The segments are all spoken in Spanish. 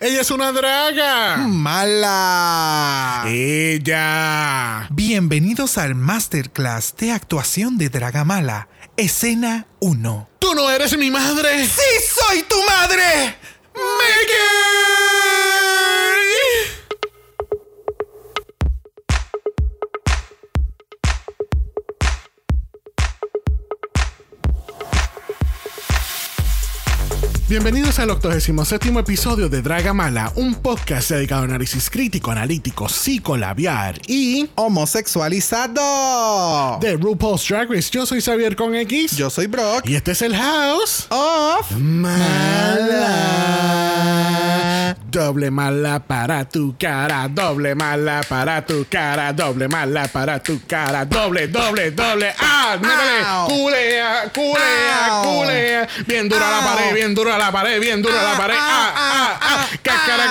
Ella es una draga. Mala. Ella. Bienvenidos al Masterclass de actuación de Draga Mala, escena 1. ¿Tú no eres mi madre? ¡Sí soy tu madre! Bienvenidos al 87 episodio de Draga Mala, un podcast dedicado a análisis crítico, analítico, psicolabiar y Homosexualizado. de RuPaul's Drag Race. Yo soy Xavier con X. Yo soy Brock. Y este es el House. Off. Mala. Doble mala para tu cara, doble mala para tu cara, doble mala para tu cara, doble, doble, doble. ¡Ah! ¡Métele! ¡Culea, culea, culea! Bien dura la pared, bien dura la pared, bien dura la Ah, pared. ah, ¡Ah, ah, ah! ah, ¡Cacara,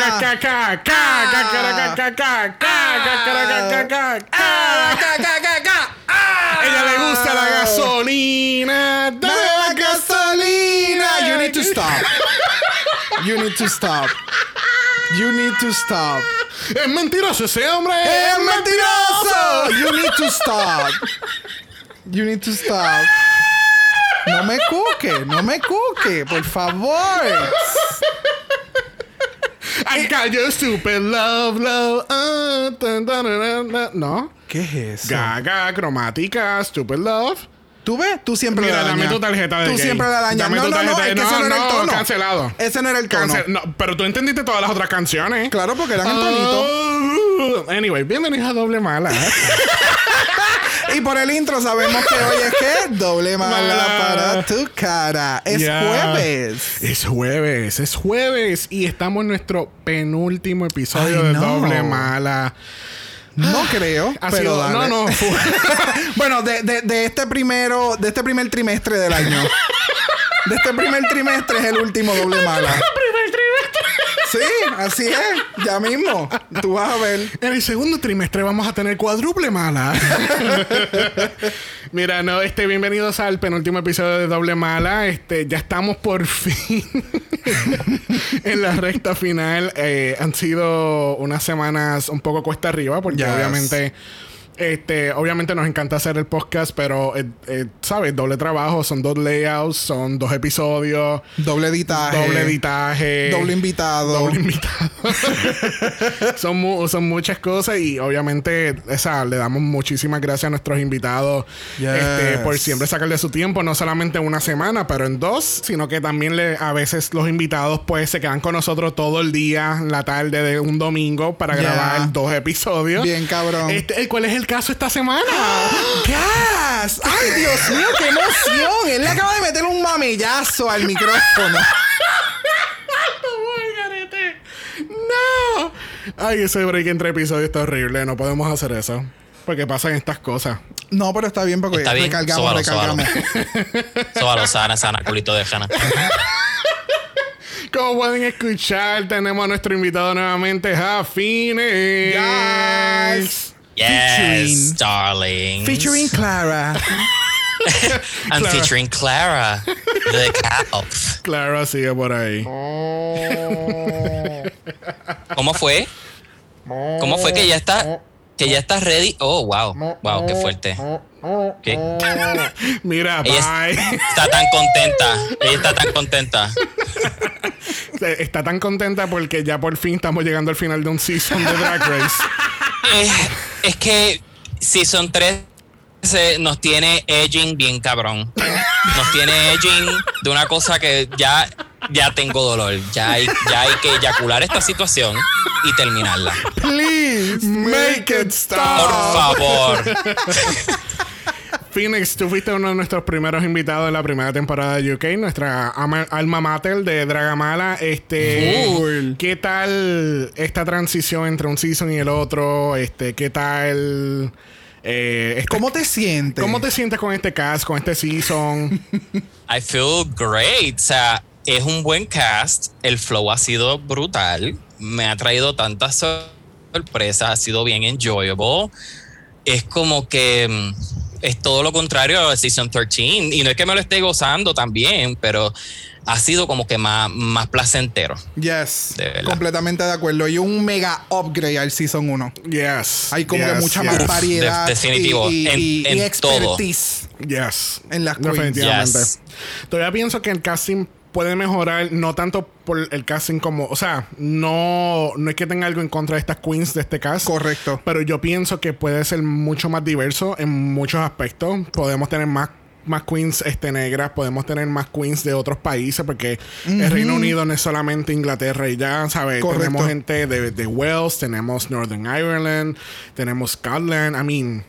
ah. Ella le gusta la gasolina. Dame ¡Dame la gasolina! You need to stop. You need to stop. You need to stop. Es mentiroso ese hombre. ¡Es mentiroso! You need to stop. You need to stop. No me cuque, no me cuque, por favor. I got your stupid love, love. tan. No. ¿Qué es eso? Gaga, cromática, stupid love. ¿Tú ves? Tú siempre Mira, la dame dañas. tu tarjeta de Tú gay. siempre la dañas. Dame No, tu no, no, tarjeta de- es que ese no, no era el no, tono. cancelado. Ese no era el tono. Cancel- no, pero tú entendiste todas las otras canciones. Claro, porque eran el tonito. Ah, Anyway, bienvenidos a Doble Mala. Y por el intro sabemos que hoy es que doble mala Mala. para tu cara. Es Ya. jueves. Es jueves, es jueves. Y estamos en nuestro penúltimo episodio Ay, de no. Doble Mala. No creo, Ha pero sido- dale. no, no, fue- bueno, de, de- de este primero, de este primer trimestre del año. De este primer trimestre es el último doble mala. Sí, así es. Ya mismo. Tú vas a ver. En el segundo trimestre vamos a tener cuádruple mala. Mira, no, este, bienvenidos al penúltimo episodio de Doble Mala. Este, ya estamos por fin en la recta final. Eh, han sido unas semanas un poco cuesta arriba, porque Yes. obviamente. Este, obviamente nos encanta hacer el podcast, pero, eh, eh, ¿sabes? Doble trabajo, son dos layouts, son dos episodios, Doble editaje. doble editaje, Doble invitado. Doble invitado. son, mu- son muchas cosas y obviamente esa, le damos muchísimas gracias a nuestros invitados Yes. este, por siempre sacarle su tiempo, no solamente una semana, pero en dos, sino que también le, a veces los invitados pues se quedan con nosotros todo el día, la tarde de un domingo para Yeah. grabar dos episodios. Bien, cabrón. Este, ¿Cuál es el caso esta semana? ¡Gas! ¡Ay, Dios mío, qué emoción! Él le acaba de meter un mamillazo al micrófono. ¡No! Ay, ese break entre episodios está horrible. No podemos hacer eso. Porque pasan estas cosas. No, pero está bien porque Está bien, recargamos, sóbalo, recargamos. Sóbalo, sana, sana, culito de jana. Como pueden escuchar, tenemos a nuestro invitado nuevamente, Jafines. Yes. Yes, darling. Featuring Clara. I'm Clara. featuring Clara, the cow. Claro, sigue por ahí. ¿Cómo fue? ¿Cómo fue que ya está? Que ya estás ready. Oh, wow. Wow, qué fuerte. ¿Qué? Mira, Ella bye. está tan contenta. Ella está tan contenta. Está tan contenta porque ya por fin estamos llegando al final de un season de Drag Race. Eh, es que Season 3 se- nos tiene edging bien cabrón. Nos tiene edging de una cosa que ya, ya tengo dolor. Ya hay, ya hay que eyacular esta situación y terminarla. Please Make it stop. Por favor. Phoenix, tú fuiste uno de nuestros primeros invitados en la primera temporada de UK, nuestra ama- alma mater de Dragamala. Este, Cool. ¿qué tal esta transición entre un season y el otro? Este, ¿qué tal? eh, este- ¿Cómo te sientes? ¿Cómo te sientes con este cast, con este season? I feel great. O sea, es un buen cast. El flow ha sido brutal. Me ha traído tantas sor- sorpresas. Ha sido bien enjoyable. Es como que mm, es todo lo contrario a Season 13. Y no es que me lo esté gozando también, pero ha sido como que más, más placentero. Yes. De. Completamente de acuerdo. Y un mega upgrade al Season 1. Yes. Hay como que mucha yes. más variedad. de- definitivo. Y, y- En- y- en y todo. expertise. Yes. En las queens. Definitivamente. Yes. Todavía pienso que el casting puede mejorar, no tanto por el casting como, o sea, no, no es que tenga algo en contra de estas queens de este cast. Correcto. Pero yo pienso que puede ser mucho más diverso en muchos aspectos. Podemos tener más más queens este, negras, podemos tener más queens de otros países, porque el Reino Unido no es solamente Inglaterra y ya, ¿sabes? Correcto. Tenemos gente de, de Wales, tenemos Northern Ireland, tenemos Scotland, I mean,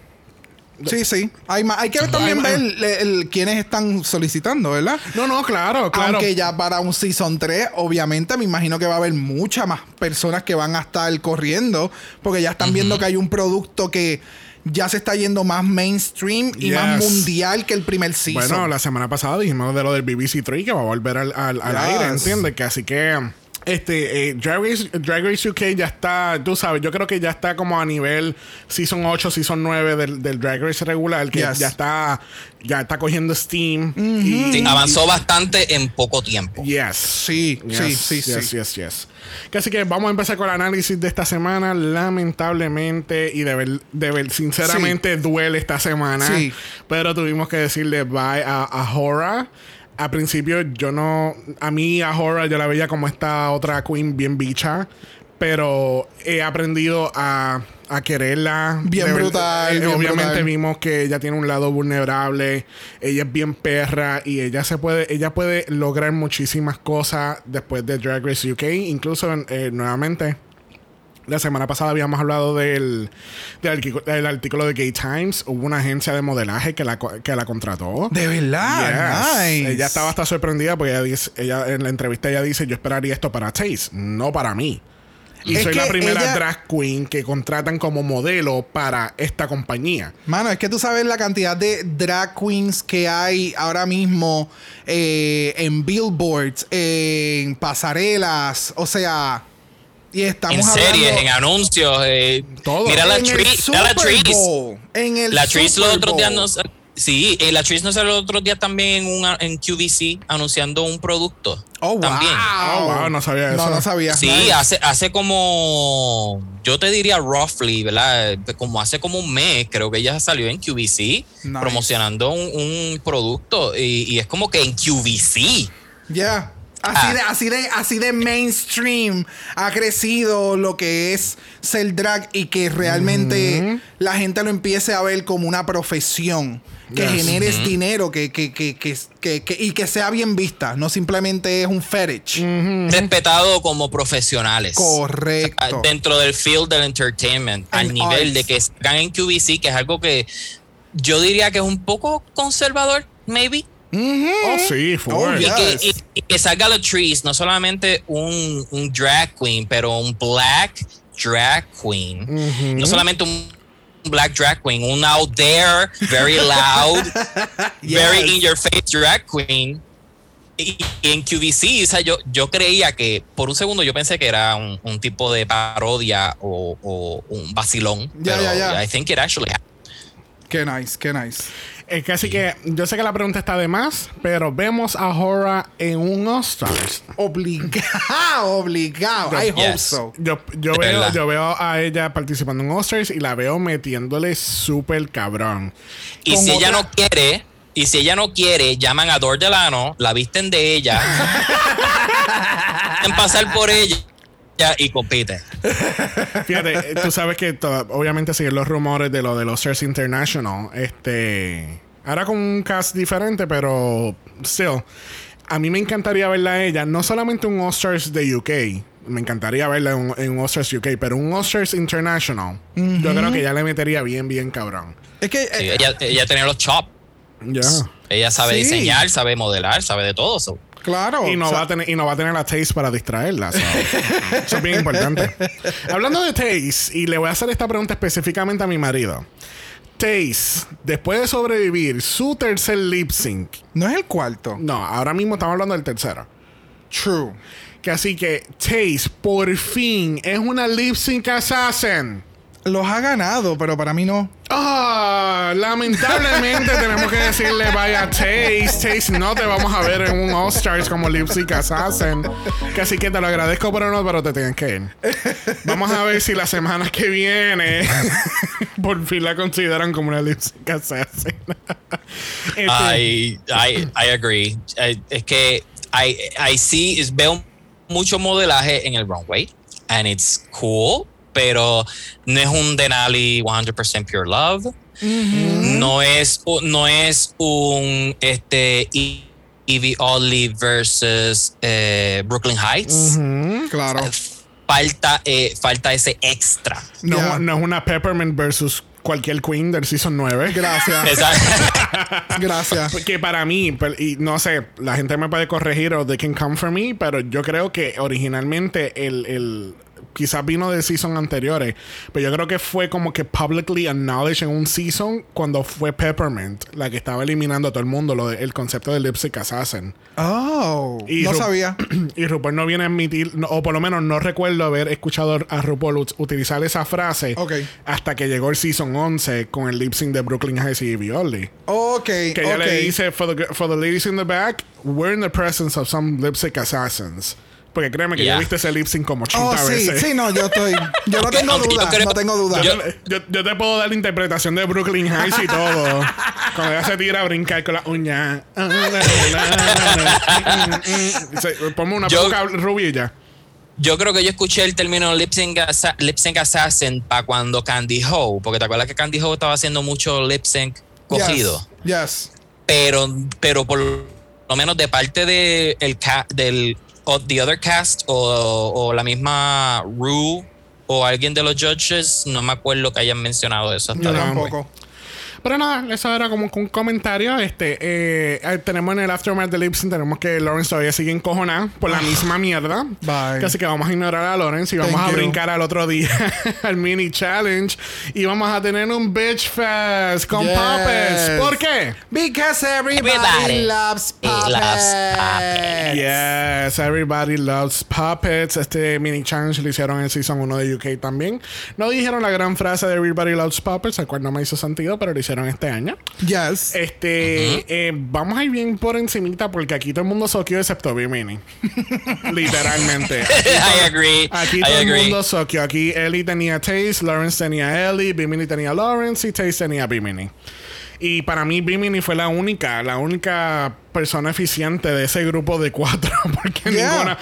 Sí, sí. Hay, ma- hay que también ver el- el- quiénes están solicitando, ¿verdad? no, no, claro, claro. Aunque ya para un Season 3, obviamente me imagino que va a haber muchas más personas que van a estar corriendo, porque ya están viendo que hay un producto que ya se está yendo más mainstream y más mundial que el primer Season. Bueno, la semana pasada dijimos de lo del BBC 3 que va a volver al, al, al Yes. aire, ¿entiendes? Que así que este eh, Drag, Race, Drag Race UK ya está, tú sabes, yo creo que ya está como a nivel Season 8, Season 9 del, del Drag Race regular, que Yes. ya está ya está cogiendo Steam. y, Sí, avanzó bastante en poco tiempo. Yes. Sí, Yes, sí, sí, yes, sí. yes, yes. Así que vamos a empezar con el análisis de esta semana. Lamentablemente, y de ver, de ver- sinceramente, duele esta semana. Sí. Pero tuvimos que decirle bye a, a Hora. A principio, yo no. A mí, a Hora, yo la veía como esta otra queen bien bicha. Pero he aprendido a, a quererla. Bien brutal, eh, bien obviamente brutal. vimos que ella tiene un lado vulnerable. Ella es bien perra. Y ella se puede. Ella puede lograr muchísimas cosas después de Drag Race UK. Incluso eh, nuevamente. La semana pasada habíamos hablado del, del, artículo- del artículo de Gay Times. Hubo una agencia de modelaje que la, que la contrató. De verdad, Yes. nice. Ella estaba hasta sorprendida porque ella, dice, ella en la entrevista ella dice, yo esperaría esto para Taste, no para mí. Y Es soy la primera ella- drag queen que contratan como modelo para esta compañía. Mano, es que tú sabes la cantidad de drag queens que hay ahora mismo eh, en billboards, en pasarelas, o sea, y estamos en series, hablando en anuncios. eh, Todo. Mira la en el Tris. Mira la. Bowl, en el La Tris los otros días nos. Sí, eh, la Tris nos salió los otros días también en, una, en QVC anunciando un producto. Oh, wow. También. Oh, wow, no sabía No, eso. no sabía. Sí, Nice. hace, hace como, yo te diría roughly, ¿verdad? Como hace como un mes, creo que ella salió en QVC Nice. promocionando un, un producto y, y es como que en QVC. Ya. Así, Ah. de, así, de, así de mainstream ha crecido lo que es ser drag y que realmente la gente lo empiece a ver como una profesión. Que Yes. generes dinero que, que, que, que, que- que- y que sea bien vista. No simplemente es un fetish. Respetado como profesionales. Correcto. Ah, Dentro del field del entertainment. al nivel arts. de que salgan en QVC, que es algo que yo diría que es un poco conservador, maybe. Oh, sí, full. Oh, Y, que, y- y que salga la Trees, no solamente un, un drag queen, pero un black drag queen. No solamente un black drag queen, un out there, very loud, very in your face drag queen. Y, y en QVC, o sea, yo, yo creía que por un segundo yo pensé que era un, un tipo de parodia o, o un vacilón. Pero. I think it actually happened. Qué nice, qué nice. Es que así que yo sé que la pregunta está de más, pero vemos a Hora en un All-Stars. Obligado, obligado. I hope Yes. so. Yo, yo, veo, yo veo a ella participando en All-Stars y la veo metiéndole súper cabrón. Y Con si ella no quiere, y si ella no quiere, llaman a Dor Delano, la visten de ella, en pasar por ella y compiten. Fíjate, tú sabes que obviamente siguen los rumores de lo de los Stars International. Este. Ahora con un cast diferente, pero still. A mí me encantaría verla a ella, no solamente un All-Stars de UK. Me encantaría verla en, un- en All-Stars UK, pero un All-Stars International. Yo creo que ya le metería bien, bien cabrón. Es que Sí, eh, ella, ella tiene los chops. Ya. Ella sabe Sí. diseñar, sabe modelar, sabe de todo. so. Claro. Y no, o sea, va a tener, y no va a tener la Taste para distraerla. so. Eso es bien importante. Hablando de Taste, y le voy a hacer esta pregunta específicamente a mi marido. Taste, después de sobrevivir su tercer lip sync. no es el cuarto. No, ahora mismo estamos hablando del tercero. True. Que así que Taste, por fin, es una lip sync assassin. Los ha ganado, pero para mí no. Ah, lamentablemente tenemos que decirle vaya Taste. Taste, no te vamos a ver en un All Stars como Lip Sync Assassin. Que así que te lo agradezco, pero no, pero te tienes que ir. Vamos a ver si la semana que viene por fin la consideran como una Lip Sync Assassin. Este, I, I, I agree. Eh, es que I, I see, es- veo mucho modelaje en el runway, and it's cool, pero no es un Denali 100% Pure Love. No es, no es un este, Evie Oddly versus eh, Brooklyn Heights. Mm, Claro. Falta, eh, falta ese extra. no, no es una Peppermint versus cualquier Queen del Season 9. Gracias. Gracias. Que para mí, y no sé, la gente me puede corregir o they can come for me, pero yo creo que originalmente el, el quizás vino de season anteriores, pero yo creo que fue como que publicly acknowledged en un season cuando fue Peppermint, la que estaba eliminando a todo el mundo, lo de- el concepto del lipstick assassin. Oh, Y no Ru- sabía. Y RuPaul no viene a admitir, no- o por lo menos no recuerdo haber escuchado a RuPaul ut- utilizar esa frase Ok. hasta que llegó el season 11 con el lip sync de Brooklyn Heights y Violi. Ok, Que ella le dice, for the, for the ladies in the back, we're in the presence of some lip sync assassins. Porque créeme que Yeah. yo viste ese lip sync como 80 Oh, sí, veces. sí, no, yo estoy. Yo no tengo yo duda, creo- no tengo duda. Yo, yo- yo te puedo dar la interpretación de Brooklyn Heights y todo. Cuando ella se tira a brincar con la uña. Ponme una Yo- boca rubilla. Yo creo que yo escuché el término lip sync, assa- lip sync assassin para cuando Candy Ho, porque te acuerdas que Candy Ho estaba haciendo mucho lip sync cogido, Yes. yes. pero, pero por lo menos de parte de el ca- del o the other cast o, o la misma Rue o alguien de los judges, no me acuerdo que hayan mencionado eso. hasta Yo. Pero nada, eso era como un comentario. Este, eh, eh, tenemos en el aftermath de Lipsyn, tenemos que Lawrence todavía sigue encojonada por la misma mierda. Bye. Así que vamos a ignorar a Lawrence y vamos Thank a you. brincar al otro día al mini challenge. Y vamos a tener un bitch fest con Yes. puppets. ¿Por qué? Because everybody, Everybody loves puppets. loves Yes, everybody loves puppets. Este mini challenge lo hicieron en Season 1 de UK también. No dijeron la gran frase de Everybody loves puppets, el cual no me hizo sentido, pero lo hicieron este año. Yes. Este, eh, vamos a ir bien por encimita porque aquí todo el mundo soqueó excepto Bimini. Literalmente. Aquí I agree. Aquí I todo el mundo soqueó. Aquí Ellie tenía Taste, Lawrence tenía Ellie, Bimini tenía Lawrence y Taste tenía Bimini. Y para mí Bimini fue la única, la única persona eficiente de ese grupo de cuatro. Porque Yeah. ninguna...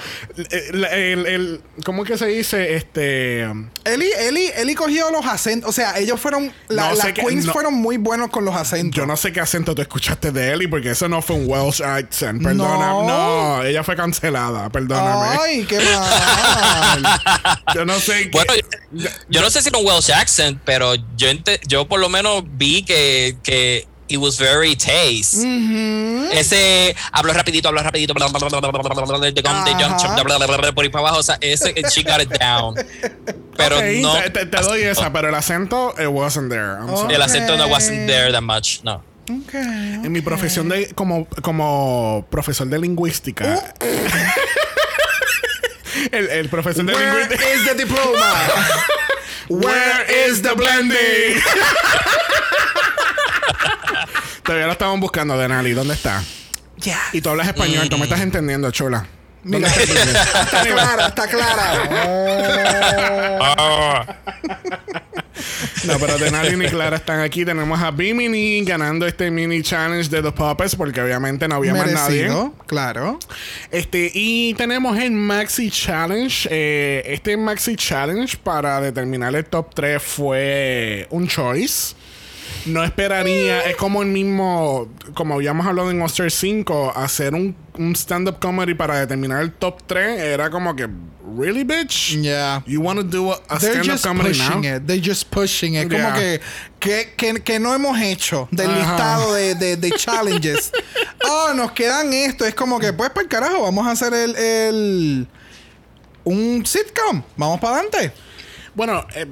El, el- el- ¿Cómo es que se dice? Este... Eli, Eli, Eli cogió los acentos. O sea, ellos fueron. la- No las queens no- fueron muy buenos con los acentos. Yo no sé qué acento tú escuchaste de Ellie porque eso no fue un Welsh accent. Perdona. No. No, ella fue cancelada. Perdóname. Ay, qué mal. Yo no sé qué. Bueno, yo, yo no sé si era un Welsh accent, pero yo, ente- yo por lo menos vi que, que It was very taste. Mm -hmm. Ese habló rapidito, habló rapidito, por ahí para abajo. O sea, ese she got it down. Pero okay, no. Te, te doy acento. esa, pero el acento it wasn't there. Okay. El acento no wasn't there that much. No. Okay, en mi profesión de como, como profesor de lingüística. Uh. El, el, profesor de lingüística. Where. Is the diploma? Where is the blending? Todavía lo estamos buscando, Denali. ¿Dónde está? Ya. Y tú hablas español, tú me estás entendiendo, chula. ¿Dónde está clara, está clara. Ah. No, pero Denali y Clara están aquí. Tenemos a Bimini ganando este mini challenge de The Puppets porque obviamente no había más nadie. Claro. Este, y tenemos el Maxi Challenge. Eh, este Maxi Challenge para determinar el top 3 fue un choice. No esperaría, es como el mismo, como habíamos hablado en Oster 5, hacer un, un stand-up comedy para determinar el top 3 era como que, ¿really, bitch? Yeah. You want to do a, stand-up comedy now? pushing it. They're just pushing it. Como Yeah. que, que, que, que no hemos hecho del listado de, de, de challenges. oh, nos quedan esto. Es como que, pues, para el carajo, vamos a hacer el, el un sitcom. Vamos para adelante. Bueno, eh,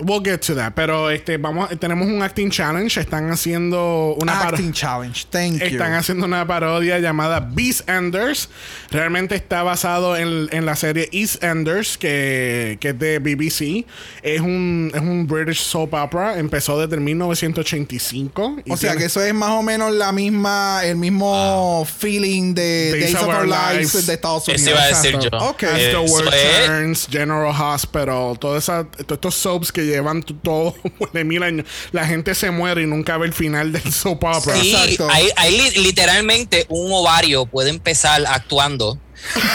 we'll get to that. Pero este, vamos, tenemos un acting challenge. Están haciendo una Acting challenge. Thank you. Están haciendo una parodia llamada Beast Enders. Realmente está basado en, en la serie East Enders, que, que es de BBC. Es un, es un British soap opera. Empezó desde el 1985. y O sea tiene- que eso es más o menos la misma, el mismo feeling de Days, of Our Lives, de Estados Unidos. Eso iba a decir yo. Exacto. Ok. After Eso World Turns, General Hospital, todas esas, todos estos soaps que llevan todo de mil años. La gente se muere y nunca ve el final del soap opera. Sí, Exacto. hay, hay li- literalmente un ovario puede empezar actuando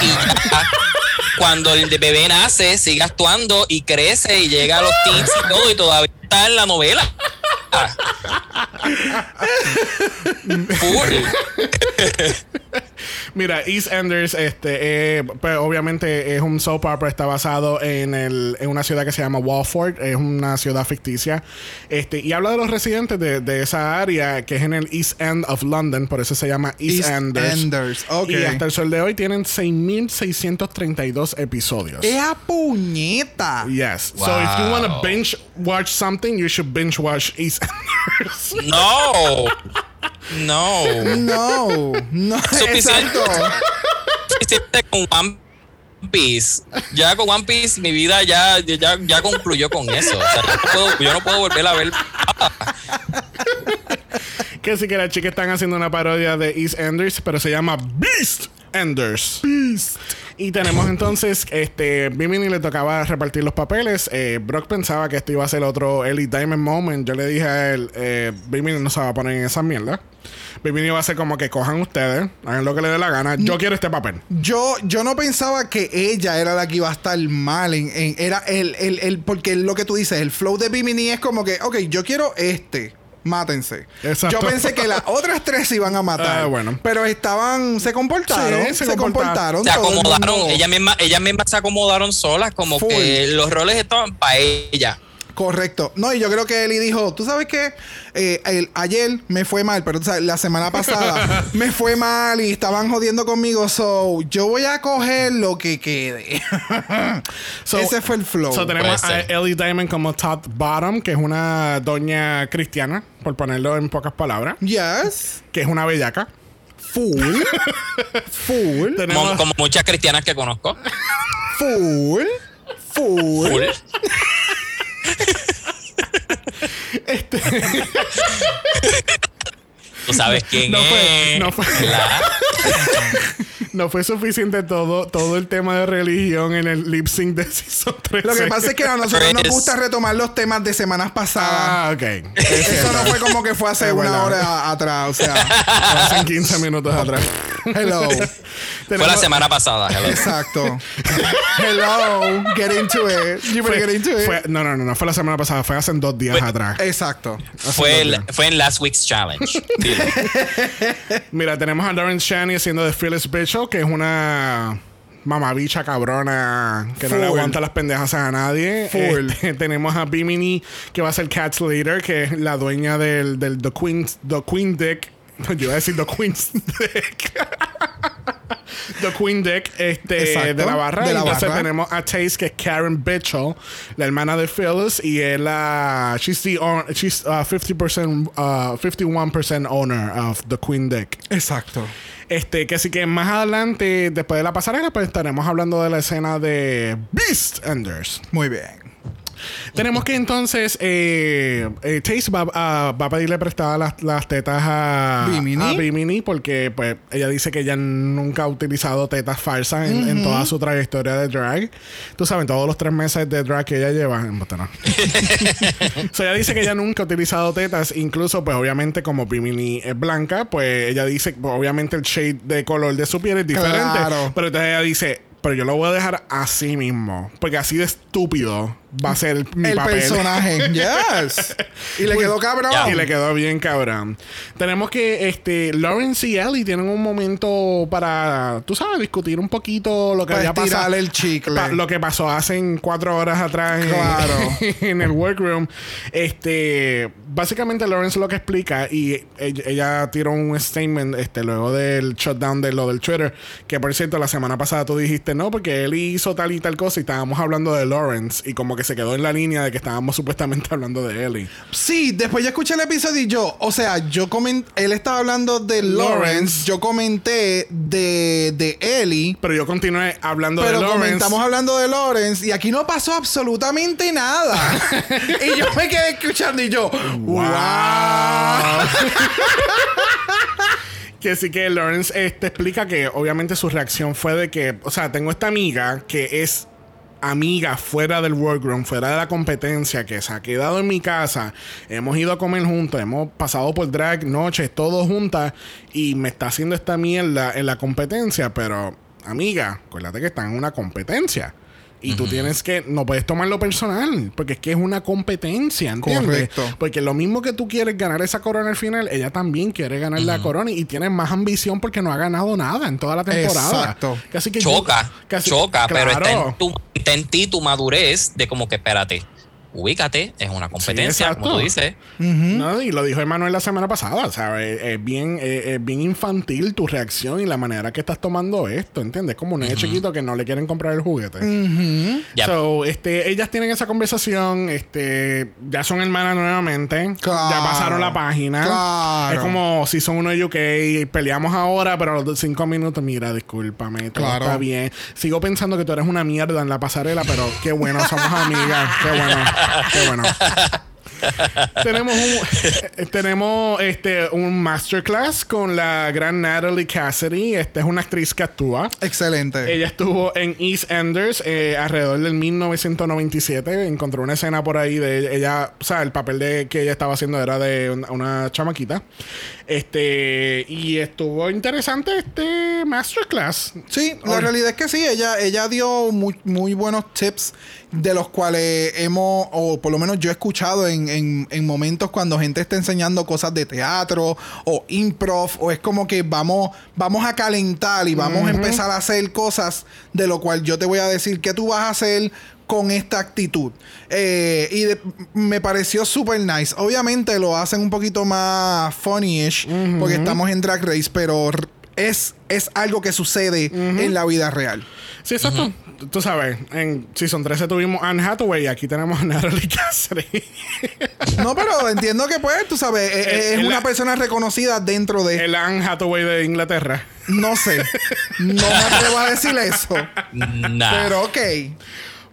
y ya cuando el bebé nace sigue actuando y crece y llega a los teens y todo y todavía está en la novela. Mira, EastEnders, este, eh, pues, obviamente es un soap opera, está basado en, el, en una ciudad que se llama Walford, es una ciudad ficticia, este, y habla de los residentes de, de esa área que es en el East End of London, por eso se llama EastEnders. EastEnders, ok. Y hasta el sol de hoy tienen 6.632 episodios. ¡Ea puñeta! Yes. So if you want to binge watch something, you should binge watch EastEnders. No. No. No, no, Suficiente. Suficiente con One Piece. Ya con One Piece mi vida ya, ya, ya concluyó con eso. O sea, yo, no puedo, yo no puedo volver a ver. que sí que las chicas están haciendo una parodia de EastEnders, pero se llama Beast Enders. Beast. Y tenemos entonces, este, Bimini le tocaba repartir los papeles. Eh, Brock pensaba que esto iba a ser otro Ellie Diamond Moment. Yo le dije a él, eh, Bimini no se va a poner en esa mierda. Bimini va a ser como que cojan ustedes, hagan lo que les dé la gana. Yo quiero este papel. Yo, yo no pensaba que ella era la que iba a estar mal en, en- era el, el, el- porque lo que tú dices, el flow de Bimini es como que, ok, yo quiero este. Mátense. Exacto. Yo pensé que las otras tres se iban a matar. Ah, bueno. Pero estaban, se comportaron. Sí, se se, comportaron. comportaron. Se acomodaron, ellas mismas, ellas mismas se acomodaron solas, como Full. que los roles estaban para ella. Correcto. No, y yo creo que Eli dijo, tú sabes qué, Eh, el- ayer me fue mal, pero la semana pasada me fue mal y estaban jodiendo conmigo, so yo voy a coger lo que quede. So- Ese fue el flow. So tenemos a. Ellie Diamond como top bottom, que es una doña cristiana, por ponerlo en pocas palabras, yes. que es una bellaca. Full. full. Tenemos Como, como muchas cristianas que conozco. Full. Full. Full este... Tú sabes quién No fue- no fue. No fue suficiente todo, todo el tema de religión en el lip sync de Season 3. Lo que pasa es que a nosotros nos Chris. gusta retomar los temas de semanas pasadas. Ah, ok. Eso no fue como que fue hace Es una verdad. hora atrás, o sea. Hace 15 minutos atrás. Hello. Fue la semana pasada. hello. Exacto. Hello. Get into it. You better Fue, get into it. fue- no, no, no, no fue la semana pasada, fue hace dos días Fue- atrás. Exacto. Fue, el- fue en Last Week's Challenge. Mira, tenemos a Lauren Shani haciendo de Phyllis Bishop, que es una mamabicha cabrona que no le aguanta las pendejas a nadie. Full. Este, tenemos a Bimini, que va a ser Cat's Leader, que es la dueña del, del The, Queen, The Queen Deck. Yo iba a decir The Queen's Deck. The Queen Deck este, Exacto, de la barra. de la Entonces barra. tenemos a Taze, que es Karen Bitchell, la hermana de Phyllis, y es la. She's, the, she's uh, 50%, uh, 51% owner of The Queen Deck. Exacto. Este, que así que más adelante, después de la pasarela, pues estaremos hablando de la escena de Beast Enders. Muy bien. Tenemos que entonces, eh, eh, Taze va, a- va a pedirle prestadas las, las tetas a Bimini. a Bimini porque pues ella dice que ella nunca ha utilizado tetas falsas en, en toda su trayectoria de drag. Tú sabes, todos los tres meses de drag que ella lleva. embuste, no. so, ella dice que ella nunca ha utilizado tetas, incluso pues obviamente como Bimini es blanca, pues ella dice, pues, obviamente el shade de color de su piel es diferente. Claro. Pero entonces ella dice, pero yo lo voy a dejar así mismo, porque así de estúpido va a ser mi el papel. personaje. yes. Y le quedó cabrón. Ya. Y le quedó bien cabrón. Tenemos que este Lawrence y Ellie tienen un momento para, tú sabes, discutir un poquito lo que había pasado. el chicle. Pa- lo que pasó hace cuatro horas atrás en- Claro. en, el workroom. Este, básicamente Lawrence lo que explica y ella, ella tiró un statement este luego del shutdown de lo del Twitter, que por cierto la semana pasada tú dijiste no, porque él hizo tal y tal cosa y estábamos hablando de Lawrence y como que se quedó en la línea de que estábamos supuestamente hablando de Ellie. Sí, después yo escuché el episodio y yo, o sea, yo comenté, él estaba hablando de Lawrence, Lawrence. yo comenté de, de Ellie. Pero yo continué hablando Pero de Lawrence. comentamos hablando de Lawrence y aquí no pasó absolutamente nada. y yo me quedé escuchando y yo, wow. Que sí que Lawrence este, explica que obviamente su reacción fue de que, o sea, tengo esta amiga que es amiga fuera del workroom, fuera de la competencia, que se ha quedado en mi casa, hemos ido a comer juntos, hemos pasado por drag noches, todos juntas, y me está haciendo esta mierda en la competencia, pero amiga, acuérdate que están en una competencia. Y tú tienes que, no puedes tomarlo personal, porque es que es una competencia, ¿entiendes? Correcto. Porque lo mismo que tú quieres ganar esa corona al final, ella también quiere ganar la corona y tiene más ambición porque no ha ganado nada en toda la temporada. Exacto. Casi que yo- choca, casi- choca, pero está en, tu, está en ti tu madurez de como que espérate, ubícate, es una competencia, como tú dices. No, y lo dijo Emanuel la semana pasada. O sea, es, es bien, es, es bien infantil tu reacción y la manera que estás tomando esto, ¿entiendes? Como un niño chiquito que no le quieren comprar el juguete. Ya. So, este, ellas tienen esa conversación, este, ya son hermanas nuevamente, Claro. ya pasaron la página. Claro. Es como si son uno de UK y peleamos ahora, pero a los cinco minutos, mira, discúlpame, todo Claro. está bien. Sigo pensando que tú eres una mierda en la pasarela, pero qué bueno, somos amigas, qué bueno, qué bueno. tenemos un eh, tenemos este un masterclass con la gran Natalie Cassidy. Esta es una actriz que actúa. Excelente. Ella estuvo en EastEnders eh, alrededor del 1997. Encontró una escena por ahí de ella, o sea, el papel de que ella estaba haciendo era de una, una chamaquita. Este, y estuvo interesante este masterclass. Sí, la realidad es que sí, ella, ella dio muy, muy buenos tips de los cuales hemos, o por lo menos yo he escuchado en, en- en momentos cuando gente está enseñando cosas de teatro o improv, o es como que vamos, vamos a calentar y vamos a empezar a hacer cosas de lo cual yo te voy a decir que tú vas a hacer con esta actitud. Eh, y de- me pareció súper nice. Obviamente lo hacen un poquito más funny-ish porque estamos en Drag Race, pero es, es algo que sucede en la vida real. Sí, exacto. Tú sabes, en Season 13 tuvimos Anne Hathaway y aquí tenemos a Natalie Cassidy. No, pero entiendo que pues, tú sabes, es, es El- una la- persona reconocida dentro de... El Anne Hathaway de Inglaterra. No sé. No me atrevo a decir eso. Nah. Pero ok.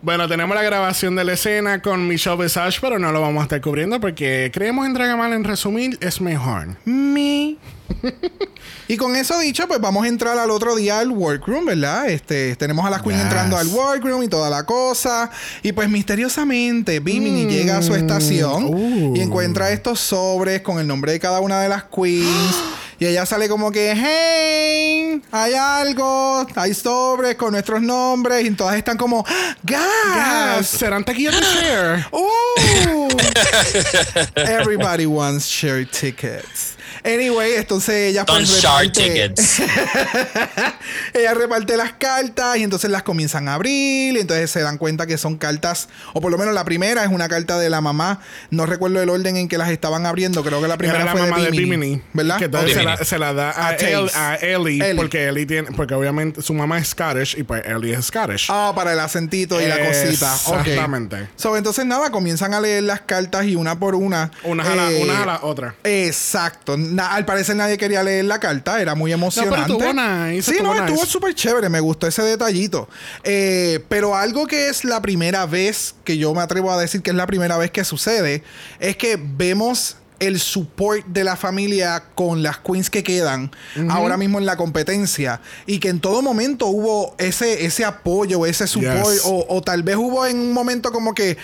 Bueno, tenemos la grabación de la escena con Michelle Visage, pero no lo vamos a estar cubriendo porque creemos en Dragamal en resumir es mejor. Mi. y con eso dicho, pues vamos a entrar al otro día al workroom, ¿verdad? Este, tenemos a las queens Yes. entrando al workroom y toda la cosa. Y pues misteriosamente, Bimini llega a su estación Uh. y encuentra estos sobres con el nombre de cada una de las queens. y ella sale como que, hey, hay algo, hay sobres con nuestros nombres. Y todas están como, gas. Gas, serán taquillas de share. Ooh. Everybody wants share tickets. Anyway, entonces ella Don't pues reparte- tickets. ella reparte las cartas y entonces las comienzan a abrir y entonces se dan cuenta que son cartas, o por lo menos la primera es una carta de la mamá. No recuerdo el orden en que las estaban abriendo, creo que la primera Era la fue mamá de Bimini, Bimini. ¿verdad? Que entonces se la, se la da a, A El- a Ellie, Ellie. porque Ellie tiene, porque obviamente su mamá es Scottish y pues Ellie es Scottish. Ah, para el acentito y la cosita. Exactamente. So, entonces nada, comienzan a leer las cartas y una por una. Unas a la, eh, a la otra. Exacto. Na- al parecer nadie quería leer la carta, era muy emocionante. estuvo nice, Sí, estuvo no, estuvo súper chévere, me gustó ese detallito. Eh, pero algo que es la primera vez, que yo me atrevo a decir que es la primera vez que sucede, es que vemos el support de la familia con las queens que quedan ahora mismo en la competencia y que en todo momento hubo ese, ese apoyo, ese support Yes. o, o tal vez hubo en un momento como que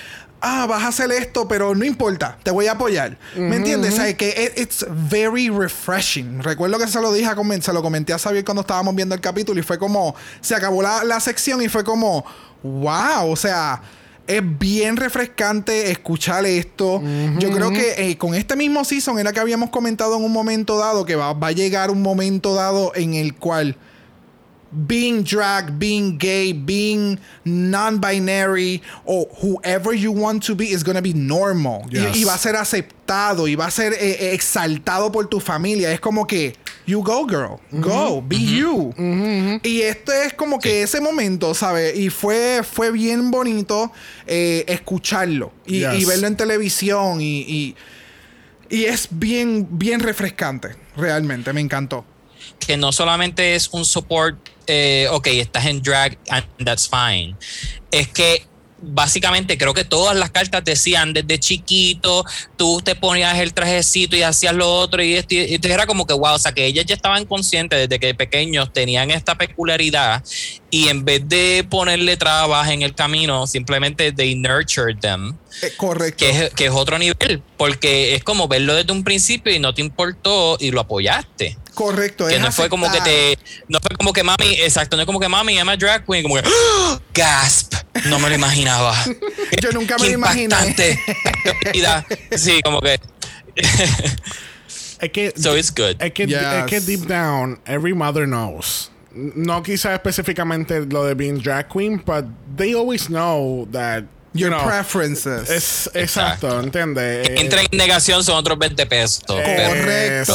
ah, vas a hacer esto, pero no importa, te voy a apoyar. ¿Me entiendes? O sea, que it- it's very refreshing. Recuerdo que se lo dije, a se lo comenté a Xavier cuando estábamos viendo el capítulo y fue como, se acabó la, la sección y fue como, wow, o sea... Es bien refrescante escuchar esto. Yo creo que eh, con este mismo season era que habíamos comentado en un momento dado que va, va a llegar un momento dado en el cual being drag, being gay, being non-binary, or whoever you want to be is going to be normal. Y- Yes. Y, va a ser aceptado y va a ser eh, eh, exaltado por tu familia. Es como que You go, girl. Go. Be you. Y este es como que ese momento, ¿sabes? Y fue, fue bien bonito eh, escucharlo y, Yes. y verlo en televisión. Y, y, y es bien, bien refrescante. Realmente, me encantó. que no solamente es un support, eh, ok, estás en drag and that's fine. Es que básicamente creo que todas las cartas decían desde chiquito, tú te ponías el trajecito y hacías lo otro y esto, y entonces era como que wow, o sea que ellas ya estaban conscientes desde que pequeños tenían esta peculiaridad y en vez de ponerle trabas en el camino, simplemente they nurtured them Eh, correcto. que es, que es otro nivel, porque es como verlo desde un principio y no te importó y lo apoyaste. Correcto. Que es no fue como que te. No fue como que mami, exacto, no es como que mami, I'm a drag queen, como que ¡Ah! gasp. No me lo imaginaba. Yo nunca me lo imaginé. Sí, como que. Es que, so it's good. es que, Yes. es que deep down, every mother knows. No quizá específicamente lo de being drag queen, but they always know that you Your know, preferences. Es exacto, Exacto. ¿entiendes? Entra en negación son otros 20 pesos. correcto.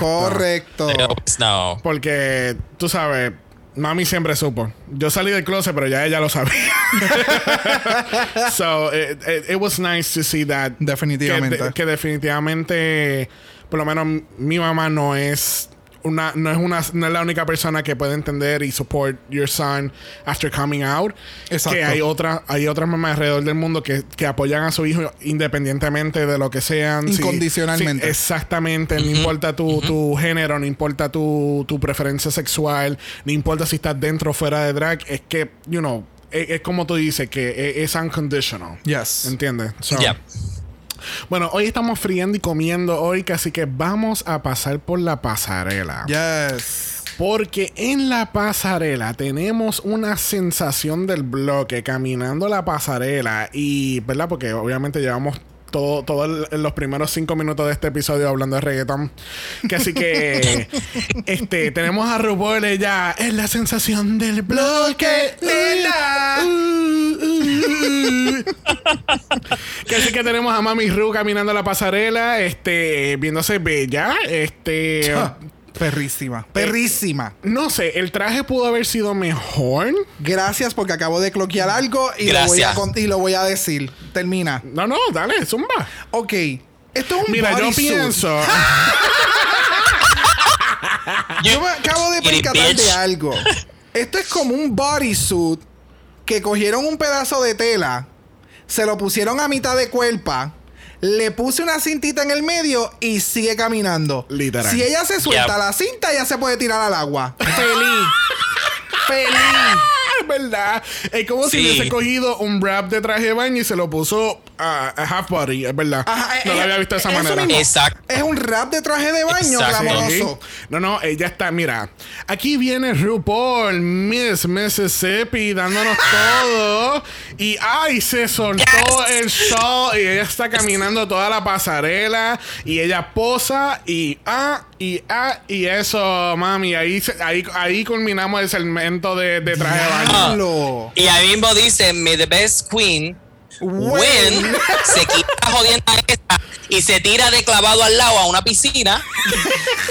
correcto. they always know. Porque, tú sabes, mami siempre supo. Yo salí del closet, pero ya ella lo sabía. so, it, it- it was nice to see that. Definitivamente. Que, de- que definitivamente, por lo menos mi mamá no es una, no es una, no es la única persona que puede entender y support your son after coming out. Exacto. Que hay otras, hay otras mamás alrededor del mundo que, que apoyan a su hijo independientemente de lo que sean. Incondicionalmente. si- exactamente. No importa tu, tu género, no importa tu, tu preferencia sexual, no importa si estás dentro o fuera de drag. Es que, you know, es, es como tú dices, que es, es unconditional. Yes. ¿Entiendes? So, Ya. Bueno, hoy estamos friendo y comiendo hoy, así que vamos a pasar por la pasarela. Yes. Porque en la pasarela tenemos una sensación del bloque caminando la pasarela y, ¿verdad? Porque obviamente llevamos todo, todo el- los primeros cinco minutos de este episodio hablando de reggaeton. Que así que este tenemos a RuPaul ella es la sensación del bloque. Nena. que así que tenemos a Mami Ru caminando la pasarela, este, viéndose bella, este. Perrísima. Perrísima. No sé, el traje pudo haber sido mejor. Gracias porque acabo de cloquear algo y lo, voy a, y lo voy a decir. Termina. No, no, dale, zumba. Ok. Esto es un Mira, yo pienso. Yo me acabo de percatar de algo. Esto es como un bodysuit que cogieron un pedazo de tela, se lo pusieron a mitad de cuerpa, le puse una cintita en el medio y sigue caminando. Literal. Si ella se suelta Yep. la cinta, ella se puede tirar al agua. Feliz. Feliz. Es verdad. Es como si Sí. hubiese cogido un wrap de traje de baño y se lo puso a, a half body, es verdad. Ajá, no eh, lo había eh, visto de esa manera. Exacto. Es un rap de traje de baño glamoroso. No, no, ella está, mira, aquí viene RuPaul, Miss Mississippi, dándonos todo. Y ay, se soltó Yes. el show y ella está caminando toda la pasarela y ella posa y ah, y ah, y eso, mami, ahí, ahí, ahí culminamos el segmento de, de traje de baño. Diablo. Y ahí mismo dice, May the best queen Win. win. Se quita jodiendo a esta y se tira de clavado al lado a una piscina.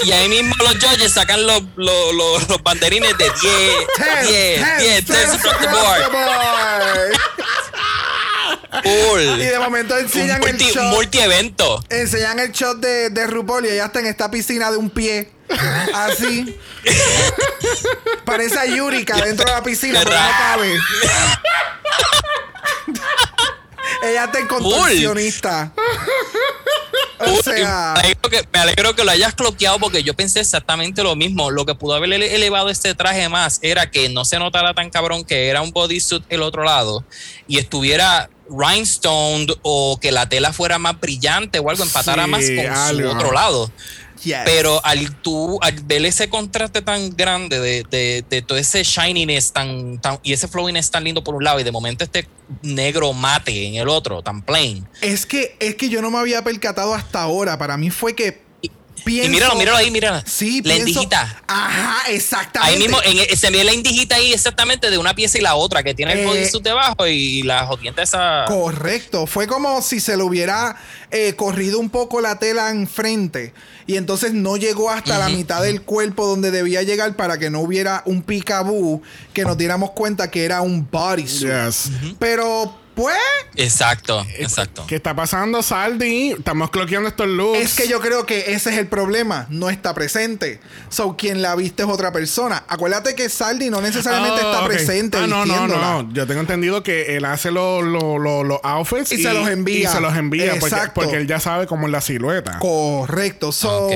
y ahí mismo los judges sacan los, los, los, los banderines de 10, 10, 10, 10 across the board. Cool. Y de momento enseñan el multi, shot. multi-evento. Enseñan el shot de, de RuPaul y ella está en esta piscina de un pie. Así. Parece a Yurika dentro de la piscina, pero no cabe. ella está en contorsionista. O sea, me, alegro que, me alegro que lo hayas cloqueado porque yo pensé exactamente lo mismo. Lo que pudo haber ele- elevado este traje más era que no se notara tan cabrón que era un bodysuit el otro lado y estuviera rhinestone o que la tela fuera más brillante o algo, empatara Sí, más con algo. su otro lado. Yes. Pero al tú, al ver ese contraste tan grande de, de, de todo ese shininess tan, tan, y ese flowiness tan lindo por un lado y de momento este negro mate en el otro, tan plain. es que, es que yo no me había percatado hasta ahora. Para mí fue que Pienso- y míralo, míralo ahí, míralo. Sí, La pienso- indijita. Ajá, exactamente. Ahí mismo, en, e- se ve la indijita ahí exactamente de una pieza y la otra, que tiene el Eh, bodysuit debajo y la jodienta esa. Correcto. Fue como si se le hubiera eh, corrido un poco la tela enfrente. Y entonces no llegó hasta la mitad del cuerpo donde debía llegar para que no hubiera un picaboo que nos diéramos cuenta que era un bodysuit. Yes. Pero, pues, Exacto, exacto. ¿Qué está pasando, Saldi? Estamos cloqueando estos looks. es que yo creo que ese es el problema. No está presente. So, quien la viste es otra persona. Acuérdate que Saldi no necesariamente Oh, está presente. Ah, no, no, vistiéndola. no. Yo tengo entendido que él hace los los- los- los outfits Y se los envía. Y se los envía porque, Exacto. porque él ya sabe cómo es la silueta. Correcto. So,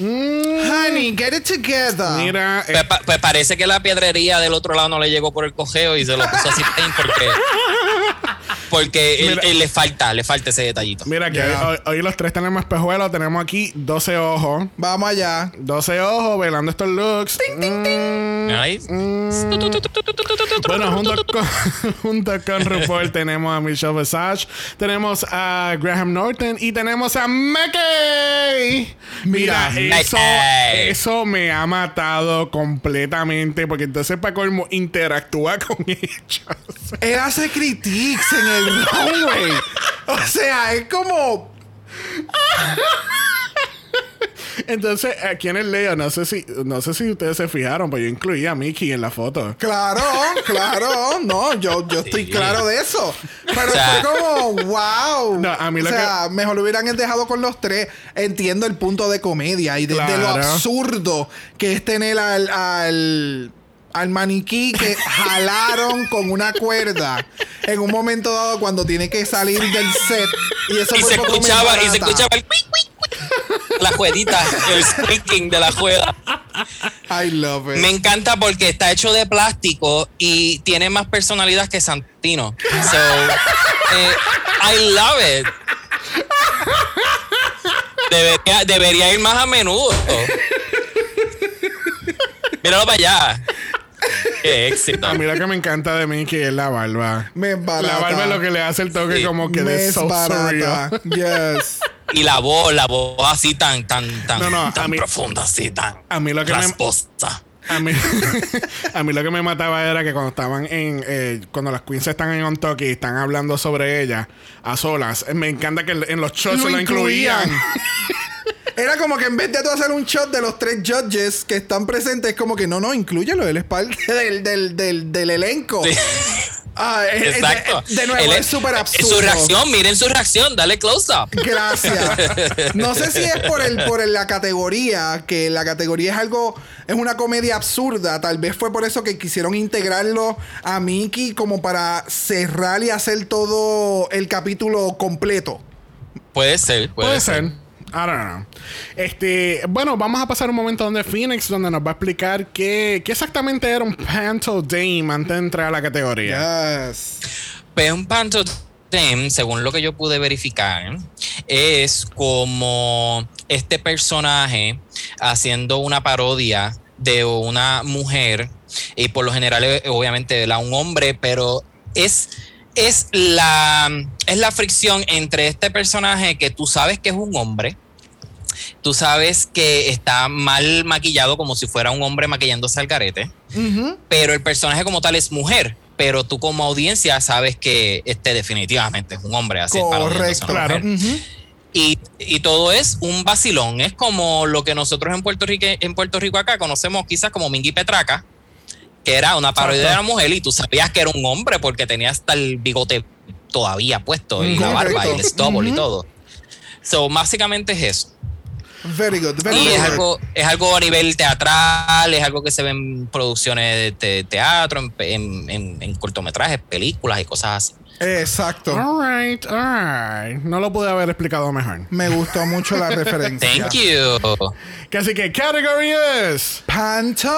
Ok. honey, get it together. Mira, eh, Pues, pa- pues parece que la piedrería del otro lado no le llegó por el cojeo y se lo puso así porque. Porque él- Mira. él le falta, le falta ese detallito. mira que hoy, hoy los tres tenemos espejuelos. Tenemos aquí 12 ojos. Vamos allá. 12 ojos velando estos looks. Mm, Mira ahí. Bueno, junto con, junto con RuPaul tenemos a Michelle Visage, tenemos a Graham Norton y tenemos a Mickey. Mira, Mira, eso, eso me ha matado completamente porque entonces para colmo interactúa con ellos. Él hace critiques en el runway. O sea, es como. Entonces, aquí en el Leo, no sé si, no sé si ustedes se fijaron, pero yo incluí a Mickey en la foto. Claro, claro. No, yo, yo estoy Sí. claro de eso. Pero O sea- fue como, wow. No, a mí o sea, mejor lo hubieran dejado con los tres. Entiendo el punto de comedia y de, de lo absurdo que es tener al. al al maniquí que jalaron con una cuerda en un momento dado cuando tiene que salir del set y eso Y por se poco escuchaba, y se escuchaba el. La jueguita, el squeaking de la juega. I love it. Me encanta porque está hecho de plástico y tiene más personalidad que Santino. So, eh, I love it. Debería, debería ir más a menudo. Míralo para allá. Qué éxito. A mí lo que me encanta de Mickey es la barba. Me barata. La barba es lo que le hace el toque Sí. como que Me de es so barata. surreal. Yes. Y la voz, la voz así tan, tan, tan, No, no, a tan mí- profunda, así, tan A mí lo que me. A mí, a mí lo que me mataba era que cuando estaban en. eh, cuando las queens están en On Talk y están hablando sobre ella a solas, me encanta que en los shots se lo incluían. Era como que en vez de tú hacer un shot de los tres judges que están presentes, es como que no, no, inclúyelo, él es parte del, del, del, del elenco. Sí. Ah, es- es- Exacto. De, de nuevo, Él es súper eh, absurdo. Su reacción, miren su reacción, dale close up. Gracias. No sé si es por el por el- la categoría, que la categoría es algo, es una comedia absurda. Tal vez fue por eso que quisieron integrarlo a Mickey como para cerrar y hacer todo el capítulo completo. Puede ser, puede, Puede ser. ser. I don't know. Este, bueno, vamos a pasar un momento donde Phoenix, donde nos va a explicar qué, qué exactamente era un Panto Dame antes de entrar a la categoría. Yes. Pues un pantotem, según lo que yo pude verificar, es como este personaje haciendo una parodia de una mujer y por lo general eh, obviamente la un hombre, pero es es la es la fricción entre este personaje que tú sabes que es un hombre Tú sabes que está mal maquillado como si fuera un hombre maquillándose al garete, pero el personaje como tal es mujer. Pero tú como audiencia sabes que este definitivamente es un hombre así. Correcto. Claro. Y, y todo es un vacilón. Es como lo que nosotros en Puerto Rico, en Puerto Rico acá conocemos quizás como Mingy Petraca, que era una parodia de la mujer y tú sabías que era un hombre porque tenía hasta el bigote todavía puesto y la barba y el stubble y todo. So, básicamente es eso. Very good. Very Y es algo, es algo a nivel teatral, es algo que se ve en producciones de te- teatro, en, en- en- en cortometrajes, películas y cosas así. Exacto. Alright, alright. No lo pude haber explicado mejor. Me gustó mucho la referencia. Thank you. Así que category es. Panto